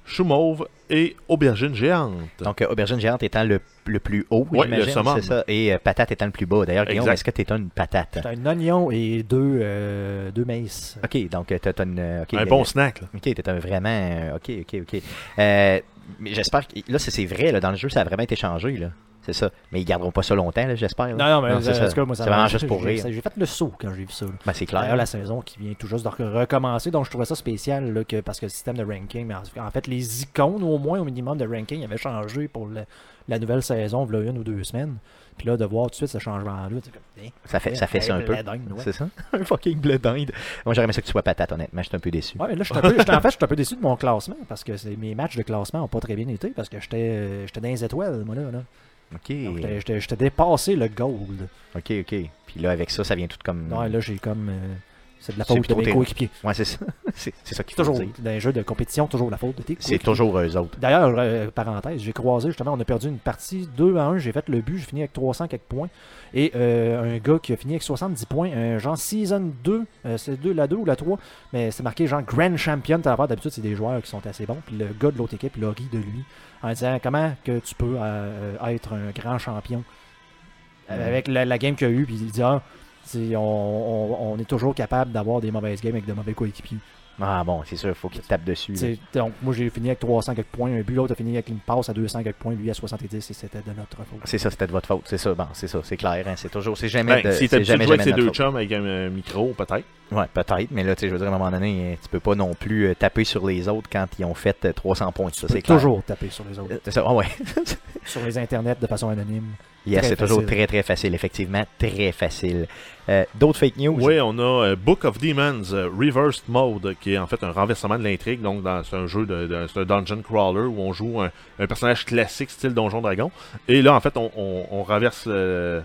chou mauve et aubergine géante. Donc, euh, aubergine géante étant le, le plus haut, Ouais, j'imagine, c'est ça. Et euh, patate étant le plus bas. D'ailleurs, Guillaume, Exact. est-ce que t'es une patate? C'est un oignon et deux, euh, deux maïs. Ok, donc t'as t'as une. ok, un euh, bon snack. là. Ok, t'es un vraiment. ok, ok, ok. Euh, mais j'espère que. Là, c'est c'est vrai, là, dans le jeu, ça a vraiment été changé, là. C'est ça. Mais ils garderont pas ça longtemps, j'espère. Non, non, mais c'est ça. C'est vraiment juste pour rire. J'ai fait le saut quand j'ai vu ça. Ben, c'est clair. la saison qui vient tout juste de re- recommencer, donc je trouvais ça spécial là, que, parce que le système de ranking, mais en, en fait, les icônes au moins au minimum de ranking avaient changé pour le- la nouvelle saison, a une ou deux semaines. Puis là, de voir tout de suite ce changement-là, hein, Ça fait, ça fait ça un peu. ouais. C'est ça? un fucking bleu d'Inde. Moi, j'aurais aimé ça que tu sois patate, honnêtement. Je suis un peu déçu. Ouais, là, je suis un peu, en fait, je suis un peu déçu de mon classement parce que mes matchs de classement n'ont pas très bien été parce que j'étais euh, j'étais dans les étoiles, moi, là. là. Ok. Donc, j'étais- dépassé le gold. Ok, ok. Puis là, avec ça, ça vient tout comme. Ouais, là, j'ai comme. euh, c'est de la faute de mes coéquipiers. Ouais, c'est ça. c'est ça faut Toujours, dire. dans les jeux de compétition, toujours la faute de tes C'est toujours eux autres. D'ailleurs, euh, parenthèse, j'ai croisé justement, on a perdu une partie 2 à 1, j'ai fait le but, j'ai fini avec 300 quelques points. Et euh, un gars qui a fini avec 70 points, un genre Season 2, euh, c'est 2, la 2 ou la 3, mais c'est marqué genre Grand Champion. T'as l'affaire, d'habitude, c'est des joueurs qui sont assez bons. Puis le gars de l'autre équipe, il a ri de lui en disant comment que tu peux euh, euh, être un grand champion? Euh, avec la, la game qu'il a eu. Puis il dit ah, on, on- on est toujours capable d'avoir des mauvaises games avec de mauvais coéquipiers. Ah bon, c'est sûr, il faut qu'il te tape dessus. Donc, moi, j'ai fini avec 300 quelques points. Un but, l'autre a fini avec une passe à 200 quelques points. Lui à 70 et c'était de notre faute. C'est ça, c'était de votre faute. C'est ça, bon, c'est ça, c'est clair. hein, C'est toujours, c'est jamais, Ben, de, si t'as jamais, joué avec ces de deux faute. chums avec un, euh, micro, peut-être. Ouais, peut-être, mais là, tu sais, je veux dire, à un moment donné, euh, tu peux pas non plus euh, taper sur les autres quand ils ont fait euh, 300 points. Ça, Tu c'est peux clair. toujours taper sur les autres. Euh, C'est ça, ah ouais. sur les internets de façon anonyme. Yes, c'est toujours très très facile, effectivement, très facile. Euh, D'autres fake news? Oui, on a euh, Book of Demons euh, Reversed Mode, qui est en fait un renversement de l'intrigue. Donc, c'est un jeu de, un dungeon crawler où on joue un, un personnage classique style Donjon Dragon. Et là, en fait, on, on- on renverse, euh,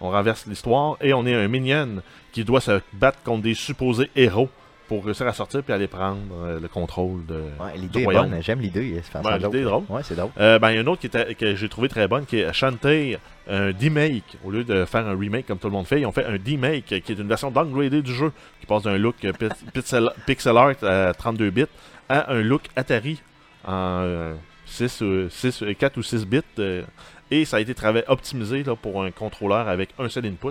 on renverse l'histoire et on est un minion qui doit se battre contre des supposés héros pour réussir à sortir puis aller prendre euh, le contrôle de. Ouais, L'idée bonne, j'aime l'idée. c'est Ben, fantastique. l'idée est drôle. Ouais, c'est drôle. Euh, ben, il y a une autre qui était- que j'ai trouvé très bonne, qui est Shantae, un remake. Au lieu de faire un remake comme tout le monde fait, ils ont fait un remake qui est une version downgradée du jeu, qui passe d'un look pi- pixel, pixel art à 32 bits à un look Atari en euh, 6, euh, 6, euh, 4 ou 6 bits. et ça a été optimisé là, pour un contrôleur avec un seul input.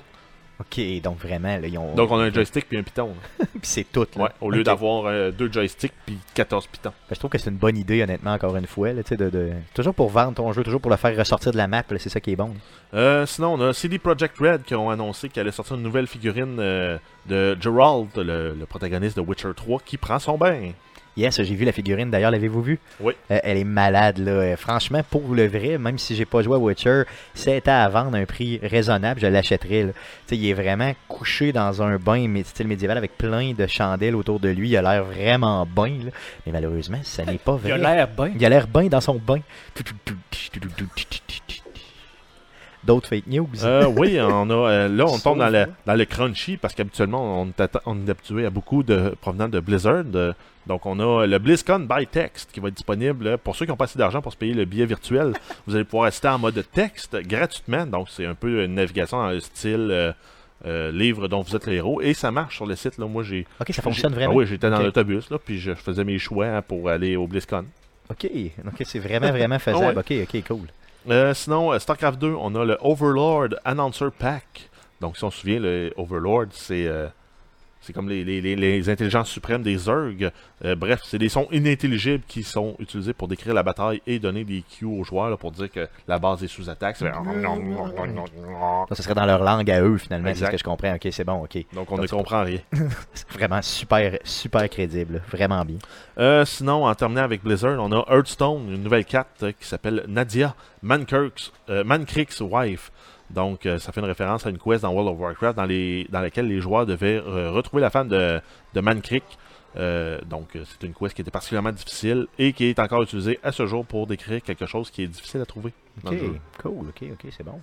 Ok, donc vraiment, là, ils ont. Donc on a un joystick puis un piton. Puis c'est tout. là. Ouais, au lieu d'avoir euh, deux joysticks puis 14 pitons. Ben, je trouve que c'est une bonne idée, honnêtement, encore une fois. Là, tu sais, de, de- Toujours pour vendre ton jeu, toujours pour le faire ressortir de la map, là, c'est ça qui est bon. Euh, sinon, on a CD Projekt Red qui ont annoncé qu'elle allait sortir une nouvelle figurine euh, de Geralt, le, le protagoniste de Witcher 3, qui prend son bain. Yes, j'ai vu la figurine d'ailleurs, l'avez-vous vu Oui. Euh, elle est malade, là. Euh, franchement, pour le vrai, même si j'ai pas joué à Witcher, si elle était à vendre à un prix raisonnable, je l'achèterais. là. Tu sais, il est vraiment couché dans un bain style médiéval avec plein de chandelles autour de lui. Il a l'air vraiment bien, là. mais malheureusement, ça n'est pas Il vrai. a l'air bien. Il a l'air bien dans son bain. D'autres fake news. Euh, oui, on a, euh, là, on tombe dans le, dans le crunchy parce qu'habituellement, on, est atta- on est habitué à beaucoup de provenant de Blizzard. Donc, on a le BlizzCon by Text qui va être disponible pour ceux qui n'ont pas assez d'argent pour se payer le billet virtuel. vous allez pouvoir assister en mode texte gratuitement. Donc, c'est un peu une navigation dans le style euh, euh, livre dont vous êtes le héros. Et ça marche sur le site. Là. Moi, j'ai. ok, ça fonctionne vraiment. Ah oui, j'étais dans l'autobus, là, puis je faisais mes choix pour aller au BlizzCon. Ok, ok, c'est vraiment, vraiment faisable. Ok, ok, cool. Euh, sinon, euh, StarCraft 2, on a le Overlord Announcer Pack. Donc, si on se souvient, le Overlord, c'est euh, c'est comme les, les, les, les intelligences suprêmes des Zerg. Euh, bref, c'est des sons inintelligibles qui sont utilisés pour décrire la bataille et donner des cues aux joueurs là, pour dire que la base est sous attaque. Ça fait- serait dans leur langue à eux, finalement. C'est ce que je comprends. Ok, c'est bon, ok. Donc, on Donc, ne comprend rien. C'est vraiment super, super crédible. Vraiment bien. Euh, sinon, en terminant avec Blizzard, on a Hearthstone, une nouvelle carte qui s'appelle Nadia Mankirk's, euh, Wife. Donc, euh, ça fait une référence à une quest dans World of Warcraft dans, les, dans laquelle les joueurs devaient euh, retrouver la femme de, de Mancrick. Euh, donc, c'est une quest qui était particulièrement difficile et qui est encore utilisée à ce jour pour décrire quelque chose qui est difficile à trouver. dans Ok, le jeu. cool, ok, ok, c'est bon.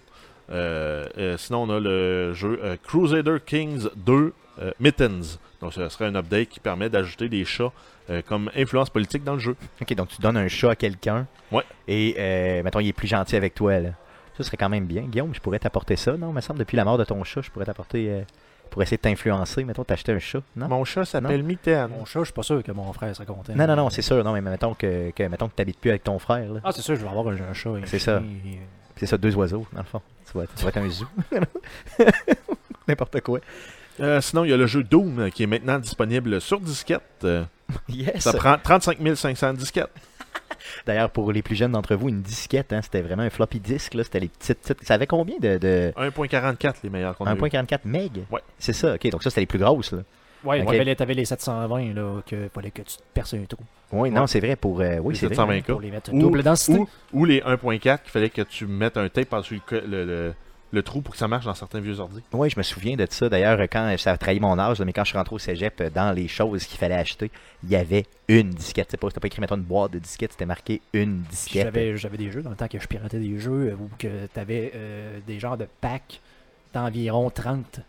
Sinon, on a le jeu Crusader Kings 2 euh, Mittens. Donc, ce serait un update qui permet d'ajouter des chats euh, comme influence politique dans le jeu. Ok, donc tu donnes un chat à quelqu'un. Ouais. Et, euh, mettons, il est plus gentil avec toi, là. Ça serait quand même bien. Guillaume, je pourrais t'apporter ça, non? Il me semble, depuis la mort de ton chat, je pourrais t'apporter. euh, pour essayer de t'influencer, mettons, t'acheter un chat, non? Mon chat s'appelle Mitten. Mon chat, je suis pas sûr que mon frère serait content. Non, non, non, c'est sûr, non, mais mettons que, que mettons que t'habites plus avec ton frère, là. Ah, c'est sûr, je vais avoir un, un chat. C'est ça. et- C'est ça, deux oiseaux, dans le fond. Tu vas, tu vas être un zoo. N'importe quoi. Euh, sinon, il y a le jeu Doom euh, qui est maintenant disponible sur disquette. Euh, Yes! ça prend 35 500 disquettes. D'ailleurs, pour les plus jeunes d'entre vous, une disquette, hein, c'était vraiment un floppy disk, là. C'était les petites, petites- Ça avait combien de. de... 1.44 les meilleurs qu'on a eu. 1.44 meg? Ouais. C'est ça, ok. Donc ça, c'était les plus grosses, là. Ouais, Ok. t'avais les, t'avais les 720, là, que fallait que tu te perces un trou. Oui, non, c'est vrai pour. euh, oui, Les c'est vrai. 720 Pour les mettre Ou- double densité. Ou, ou les 1.4 qu'il fallait que tu mettes un tape par-dessus le, le, le- le trou pour que ça marche dans certains vieux ordi. Oui, je me souviens de ça. D'ailleurs, quand ça a trahi mon âge, mais quand je suis rentré au cégep, euh, dans les choses qu'il fallait acheter, il y avait une disquette. C'est pas, c'était pas écrit, mettons, une boîte de disquettes, c'était marqué une Puis disquette. J'avais, j'avais des jeux dans le temps que je piratais des jeux euh, où que t'avais euh, des genres de packs d'environ 30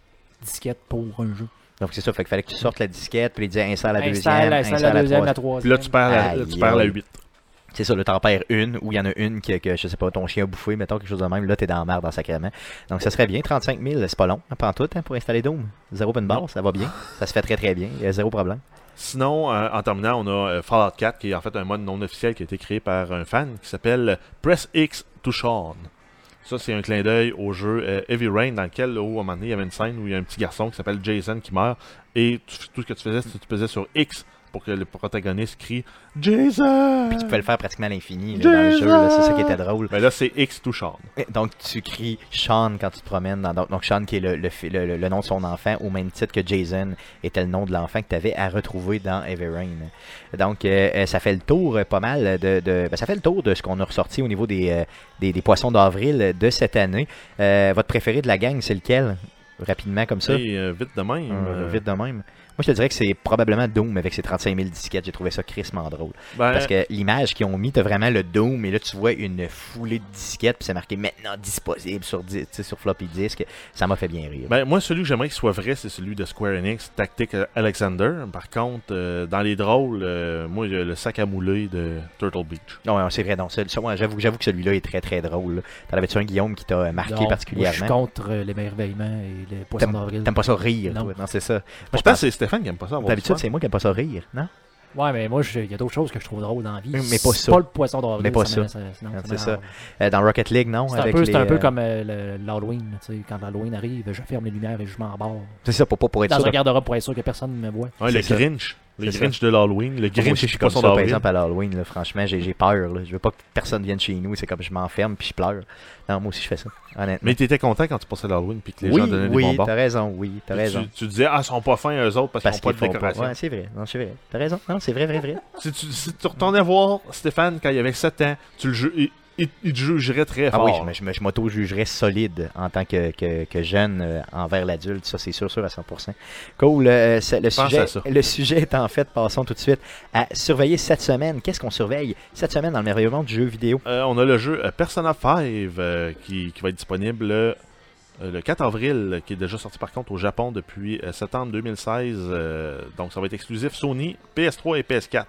disquettes pour un jeu. Donc c'est ça, fait qu'il fallait que tu sortes la disquette, puis il disait installe la deuxième, installe la deuxième, troisième. la Puis troisième. là, tu perds la, tu perds la aïe. 8. C'est ça, là, t'en perds une, ou il y en a une que, que, je sais pas, ton chien a bouffé, mettons quelque chose de même, là, t'es dans la merde dans sacrément. Donc ça serait bien, 35 000, c'est pas long, hein, tout, hein, pour installer Doom. Zéro open ça va bien, ça se fait très très bien, il y a zéro problème. Sinon, euh, en terminant, on a euh, Fallout 4 qui est en fait un mode non officiel qui a été créé par un fan qui s'appelle Press X to Sean. Ça, c'est un clin d'œil au jeu euh, Heavy Rain dans lequel, là, où, à un moment donné, il y avait une scène où il y a un petit garçon qui s'appelle Jason qui meurt et tout ce que tu faisais, c'est que tu pesais sur X pour que le protagoniste crie Jason! Puis tu pouvais le faire pratiquement à l'infini là, dans le jeu. là, C'est ça qui était drôle. Mais là, c'est X to Sean. Donc tu cries Sean quand tu te promènes. Dans, donc, Sean qui est le, le, le- nom de son enfant au même titre que Jason était le nom de l'enfant que tu avais à retrouver dans Everrain. Donc euh, euh, ça fait le tour euh, pas mal de, de- ben, ça fait le tour de ce qu'on a ressorti au niveau des, euh, des, des poissons d'avril de cette année. Votre préféré de la gang, c'est lequel? Rapidement comme ça. Et vite de même. Vite de même. Moi, je te dirais que c'est probablement Doom avec ses 35 000 disquettes. J'ai trouvé ça crissement drôle. ben, Parce que l'image qu'ils ont mis, t'as vraiment le Doom, et là, tu vois une foulée de disquettes, puis c'est marqué maintenant disponible sur, di- tu sais, sur floppy disk. Ça m'a fait bien rire. Ben, moi, celui que j'aimerais qu'il soit vrai, c'est celui de Square Enix, Tactic Alexander. Par contre, euh, dans les drôles, euh, moi, il y a le sac à mouler de Turtle Beach. non, non, c'est vrai, non. c'est- ça, moi, J'avoue j'avoue que celui-là est très, très drôle. T'en avais-tu un, Guillaume, qui t'a marqué Non, moi, Je suis particulièrement? contre euh, l'émerveillement et les poissons d'avril. T'aimes pas ça rire, Non. Non, c'est ça. Moi, je pense- c'est Stéphane qui aime pas ça. D'habitude, c'est moi qui aime pas ça rire, non? Ouais, mais moi, il y a d'autres choses que je trouve drôles dans la vie. Mais pas ça. pas le poisson d'avril. Mais pas ça. c'est ça. Euh, dans Rocket League, non? C'est un, les, un peu euh, comme euh, le- l'Halloween. tu sais, Quand l'Halloween arrive, je ferme les lumières et je m'en barre. C'est ça, pour, pour, pour être Dans sûr. un de- garde-robe pour être sûr que personne ne me voit. Ouais, le. Grinch. Le Grinch de l'Halloween. Le Grinch je suis comme ça, par exemple, à l'Halloween. là. Franchement, j'ai j'ai peur. là. Je veux pas que personne vienne chez nous. C'est comme je m'enferme puis je pleure. Non, moi aussi, je fais ça. Honnêtement. Mais t'étais content quand tu passais l'Halloween puis que les oui, gens donnaient des oui, bonbons? t'as raison. Oui, t'as raison. Tu, tu disais, ah, ils sont pas fins eux autres parce, Parce qu'ils n'ont pas de pas. décoration. Ouais, c'est vrai. Non, c'est vrai. T'as raison. Non, c'est vrai, vrai, vrai. Si, tu, si tu retournais voir Stéphane quand il avait 7 ans, tu le il, il- jugerait très Ah fort. oui, je je m'auto-jugerais solide en tant que, que, que jeune euh, envers l'adulte. Ça, c'est sûr, sûr à 100%. Cool. euh, le, sujet, le sujet est en fait, passons tout de suite à surveiller cette semaine. Qu'est-ce qu'on surveille cette semaine dans le merveilleux monde du jeu vidéo? Euh, on a le jeu Persona 5 euh, qui, qui va être disponible le 4 avril, qui est déjà sorti par contre au Japon depuis euh, septembre 2016. euh, donc ça va être exclusif Sony, PS3 et PS4.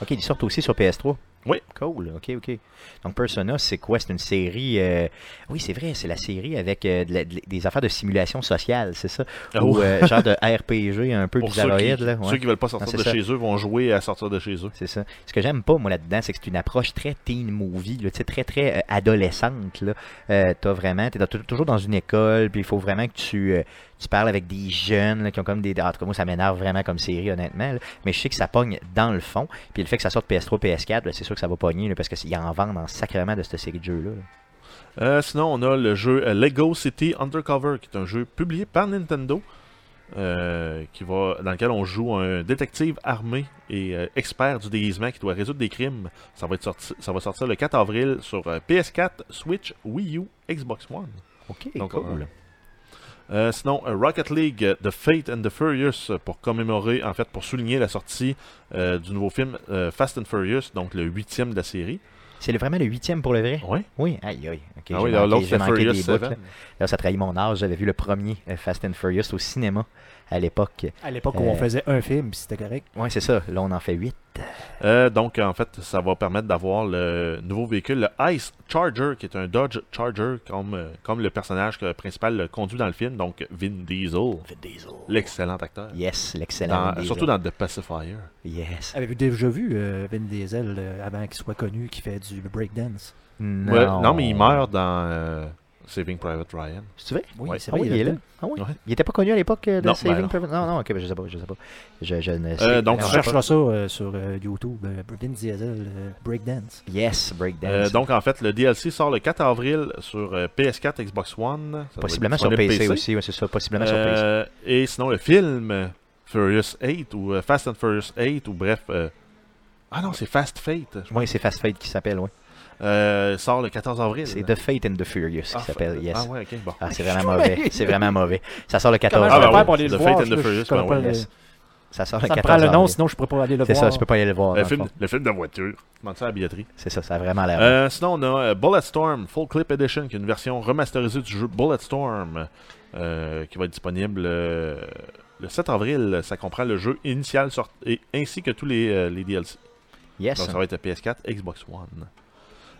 Ok, ils sortent aussi sur PS3. Oui. Cool, ok, ok. Donc Persona, c'est quoi? C'est une série. euh, Oui, c'est vrai, c'est la série avec euh, de la- de- des affaires de simulation sociale, c'est ça? Ou Oh. euh, genre de RPG un peu Pour ceux qui, bizarroïde, là. ouais. ceux qui veulent pas sortir Non, de ça. chez eux vont jouer à sortir de chez eux. C'est ça. Ce que j'aime pas, moi, là-dedans, c'est que c'est une approche très teen movie, là, très, très euh, adolescente. Là. Euh, t'as vraiment, t'es toujours dans une école, puis il faut vraiment que tu, tu parles avec des jeunes là, qui ont comme des... En tout cas, moi, ça m'énerve vraiment comme série, honnêtement. là. Mais je sais que ça pogne dans le fond. Puis le fait que ça sorte PS3, PS4, là, c'est sûr que ça va pogner, là, parce qu'ils en vendent en sacrement de cette série de jeux-là. là. Euh, sinon, on a le jeu euh, Lego City Undercover, qui est un jeu publié par Nintendo, euh, qui va, dans lequel on joue un détective armé et euh, expert du déguisement qui doit résoudre des crimes. Ça va, être sorti, ça va sortir le 4 avril sur euh, PS4, Switch, Wii U, Xbox One. OK, Donc, cool. Euh, sinon, euh, Rocket League, euh, The Fate and the Furious, pour commémorer, en fait, pour souligner la sortie euh, du nouveau film euh, Fast and Furious, donc le huitième de la série. C'est vraiment le huitième pour le vrai? Ouais. Oui, aïe, aïe. Ok, ah oui, l'autre Furious des bouts, 7. là. Là, ça trahit mon âge. J'avais vu le premier Fast and Furious au cinéma à l'époque. À l'époque où Euh, on faisait un film, c'était correct. Ouais, c'est ça. Là, on en fait huit. Euh, donc, en fait, ça va permettre d'avoir le nouveau véhicule, le Ice Charger, qui est un Dodge Charger, comme, euh, comme le personnage que- principal le conduit dans le film, donc Vin Diesel, l'excellent acteur. Yes, l'excellent. Dans- Vin Diesel. surtout dans The Pacifier. Yes. Avez-vous déjà vu euh, Vin Diesel euh, avant qu'il soit connu, qui fait du breakdance? Non. Ouais, non, mais il meurt dans euh, Saving Private Ryan. C'est vrai? Oui, Ouais. c'est Ah oui, il est là. Ah oui. Ouais. Il était pas connu à l'époque euh, de Non, Saving ben. Private- Non, non, ok, ben, je sais pas, je sais pas. Je, je ne sais Euh, donc, On non. je cherchera ça euh, sur euh, YouTube. euh, Vin Diesel euh, breakdance. Yes, breakdance. Euh, donc, en fait, le DLC sort le 4 avril sur euh, PS4, Xbox One. Ça possiblement sur PC, aussi, ouais, c'est ça, possiblement sur PC. Euh, et sinon, le film euh, Furious 8 ou euh, Fast and Furious 8 ou bref. euh, Ah non, c'est Fast Fate. Oui, c'est Fast Fate qui s'appelle, oui. Euh, sort le 14 avril. C'est The Fate and the Furious qui Ah, s'appelle, yes. Ah ouais, ok, bon. Ah, c'est vraiment mauvais. C'est vraiment mauvais. Ça sort le 14 Comment Ah, ben oui, The Fate and the Furious, ben yes. Ça sort le Ça me 14 prend le nom, avril. sinon je pourrais pas aller le C'est voir. ça, je peux pas aller le voir. Le film, le fond. le film de voiture. Demande ça à la billetterie? C'est ça, ça a vraiment l'air. Euh, sinon, on a euh, Bulletstorm Full Clip Edition, qui est une version remasterisée du jeu Bulletstorm, euh, qui va être disponible euh, le 7 avril. Ça comprend le jeu initial sort- et, ainsi que tous les, euh, les DLC. yes. Donc ça va être PS4, Xbox One.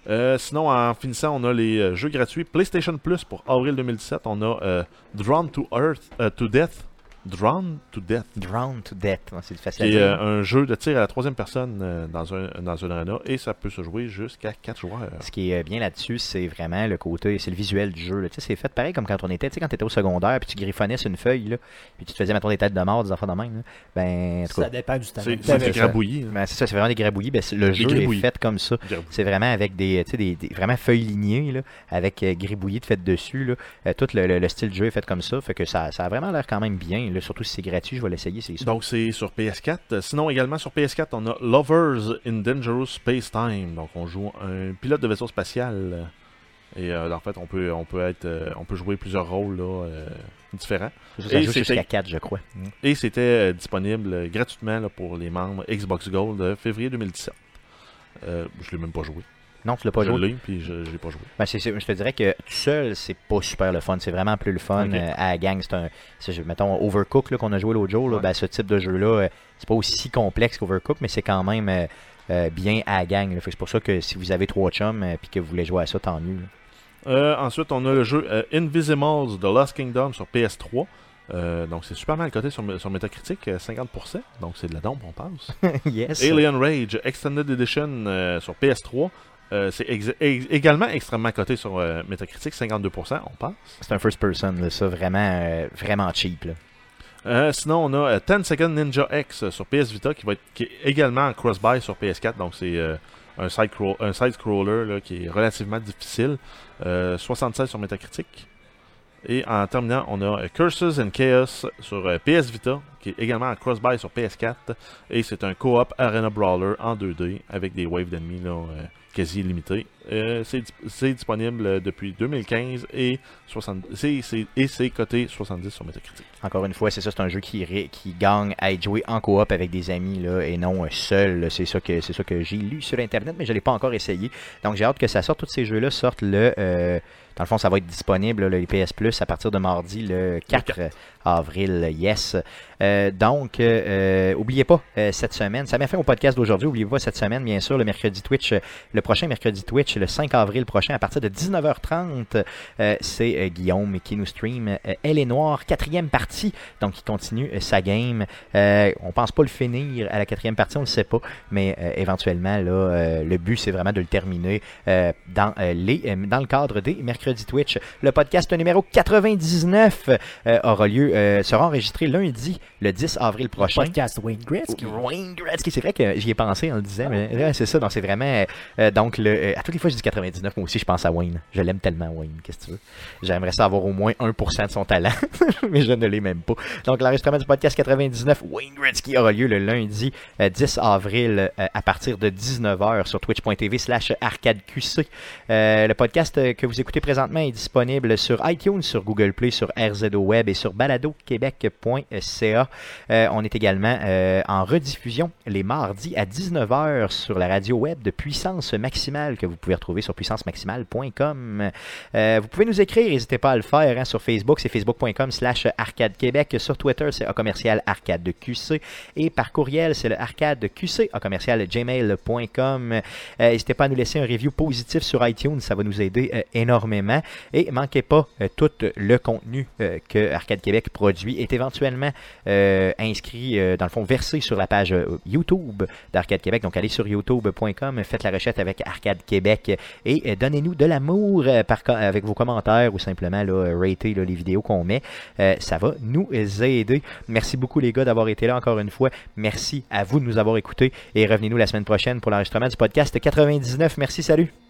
Euh, sinon, en finissant, on a les euh, jeux gratuits PlayStation Plus pour avril 2017. On a euh, Drawn to Earth, to Death, Drown to Death. Drown to Death, Ouais, c'est facile Qui est dire. euh, un jeu de tir à la troisième personne euh, dans un dans un arena et ça peut se jouer jusqu'à 4 joueurs. Ce qui est bien là-dessus, c'est vraiment le côté, c'est le visuel du jeu. Tu c'est fait pareil comme quand on était, tu sais, quand t'étais au secondaire, puis tu griffonnais sur une feuille, là, puis tu te faisais, mettons, des têtes de mort, des enfants de même. là. Ben, Ça dépend du temps. C'est c'est du ça- grabouillis. hein. ben, c'est ça, c'est vraiment des grabouillis. Ben, le jeu est fait comme ça. C'est vraiment avec des, tu sais, des, des- vraiment feuilles lignées, là, avec euh, gribouillis de fait dessus. Là. Euh, tout le, le- le style de jeu est fait comme ça. Fait que ça, ça a vraiment l'air quand même bien. là. Surtout si c'est gratuit, je vais l'essayer, c'est. Donc c'est sur PS4. Euh, Sinon également sur PS4, on a Lovers in Dangerous Space Time. Donc on joue un pilote de vaisseau spatial. Et euh, en fait, on peut, on peut être, euh, on peut jouer plusieurs rôles là, euh, différents. Et jusqu'à 4, je crois. Et c'était euh, disponible gratuitement là, pour les membres Xbox Gold février 2017. Euh, je l'ai même pas joué. Non, tu l'as pas je joué. l'ai, puis je, je l'ai pas joué. Ben, c'est- je te dirais que tout seul, c'est pas super le fun. C'est vraiment plus le fun euh, à la gang. C'est un, c'est, je- mettons, Overcook qu'on a joué l'autre jour. Là, Ouais. ben, ce type de jeu-là, euh, c'est pas aussi complexe qu'Overcook, mais c'est quand même euh, bien à la gang. Fait c'est pour ça que si vous avez trois chums et que vous voulez jouer à ça, tant mieux. Euh, ensuite, on a le jeu Invisibles The Lost Kingdom sur PS3. Euh, donc c'est super mal coté sur, sur Metacritic, euh, 50%. Donc c'est de la dompe, on pense. yes. Alien Rage Extended Edition euh, sur PS3. Euh, c'est ex- également extrêmement coté sur euh, Metacritic, 52%, on pense. C'est un first person, là, ça, vraiment, euh, vraiment cheap. Là. Sinon, on a euh, 10 Second Ninja X sur PS Vita qui va être qui est également en cross-buy sur PS4. Donc, c'est un side-scroller un là, qui est relativement difficile. Euh, 76 sur Metacritic. Et en terminant, on a Curses and Chaos sur PS Vita qui est également en cross-buy sur PS4. Et c'est un co-op Arena Brawler en 2D avec des waves d'ennemis là, quasi illimités. Euh, c'est dis- c'est disponible euh, depuis 2015 et, 60 c'est- c'est- et c'est coté 70 sur Metacritic. Encore une fois, c'est ça, c'est un jeu qui, qui gagne à être joué en coop avec des amis là, et non euh, seul. C'est ça que ça que j'ai lu sur internet, mais je l'ai pas encore essayé. Donc j'ai hâte que ça sorte. Tous ces jeux-là sortent le. Dans le fond, ça va être disponible, là, le PS Plus, à partir de mardi, le 4 avril. Yes. Euh, donc, euh, euh, oubliez pas, euh, cette semaine, ça m'a fait au podcast d'aujourd'hui, oubliez pas cette semaine, bien sûr, le mercredi Twitch, le prochain mercredi Twitch, le 5 avril prochain, à partir de 19h30, euh, c'est Guillaume qui nous stream Elle est Noire, quatrième partie, donc il continue sa game. Euh, on pense pas le finir à la quatrième partie, on le sait pas, mais euh, éventuellement, là, euh, le but, c'est vraiment de le terminer euh, dans, les, dans le cadre des mercredis Twitch. Le podcast numéro 99 euh, aura lieu, euh, sera enregistré lundi, le 10 avril prochain. Podcast Wayne Gretzky. Wayne Gretzky, c'est vrai que j'y ai pensé en le disant, mais ouais, c'est ça, donc c'est vraiment. euh, donc, le, à toutes les fois je dis 99, moi aussi, je pense à Wayne. Je l'aime tellement, Wayne, qu'est-ce que tu veux? J'aimerais ça avoir au moins 1% de son talent, mais je ne l'ai même pas. Donc, l'enregistrement du podcast 99, Wayne Gretzky, aura lieu le lundi euh, 10 avril à partir de 19h sur twitch.tv slash arcadeqc. Le podcast que vous écoutez présentement est disponible sur iTunes, sur Google Play, sur RZO Web et sur baladoquebec.ca. Euh, on est également euh, en rediffusion les mardis à 19h sur la radio web de Puissance Maximale que vous pouvez retrouver sur puissancemaximale.com. Euh, vous pouvez nous écrire, n'hésitez pas à le faire hein, sur Facebook, c'est facebook.com slash arcade québec. Sur Twitter, c'est a commercial arcade de QC. Et par courriel, c'est le arcade QC a commercial gmail.com. N'hésitez pas à nous laisser un review positif sur iTunes, ça va nous aider euh, énormément. Et manquez pas, euh, tout le contenu euh, que Arcade Québec produit est éventuellement euh, inscrit, dans le fond, versé sur la page YouTube d'Arcade Québec. Donc, allez sur youtube.com, faites la recherche avec Arcade Québec et donnez-nous de l'amour avec vos commentaires ou simplement là, là, les vidéos qu'on met. Ça va nous aider. Merci beaucoup, les gars, d'avoir été là encore une fois. Merci à vous de nous avoir écoutés et revenez-nous la semaine prochaine pour l'enregistrement du podcast 99. Merci, salut!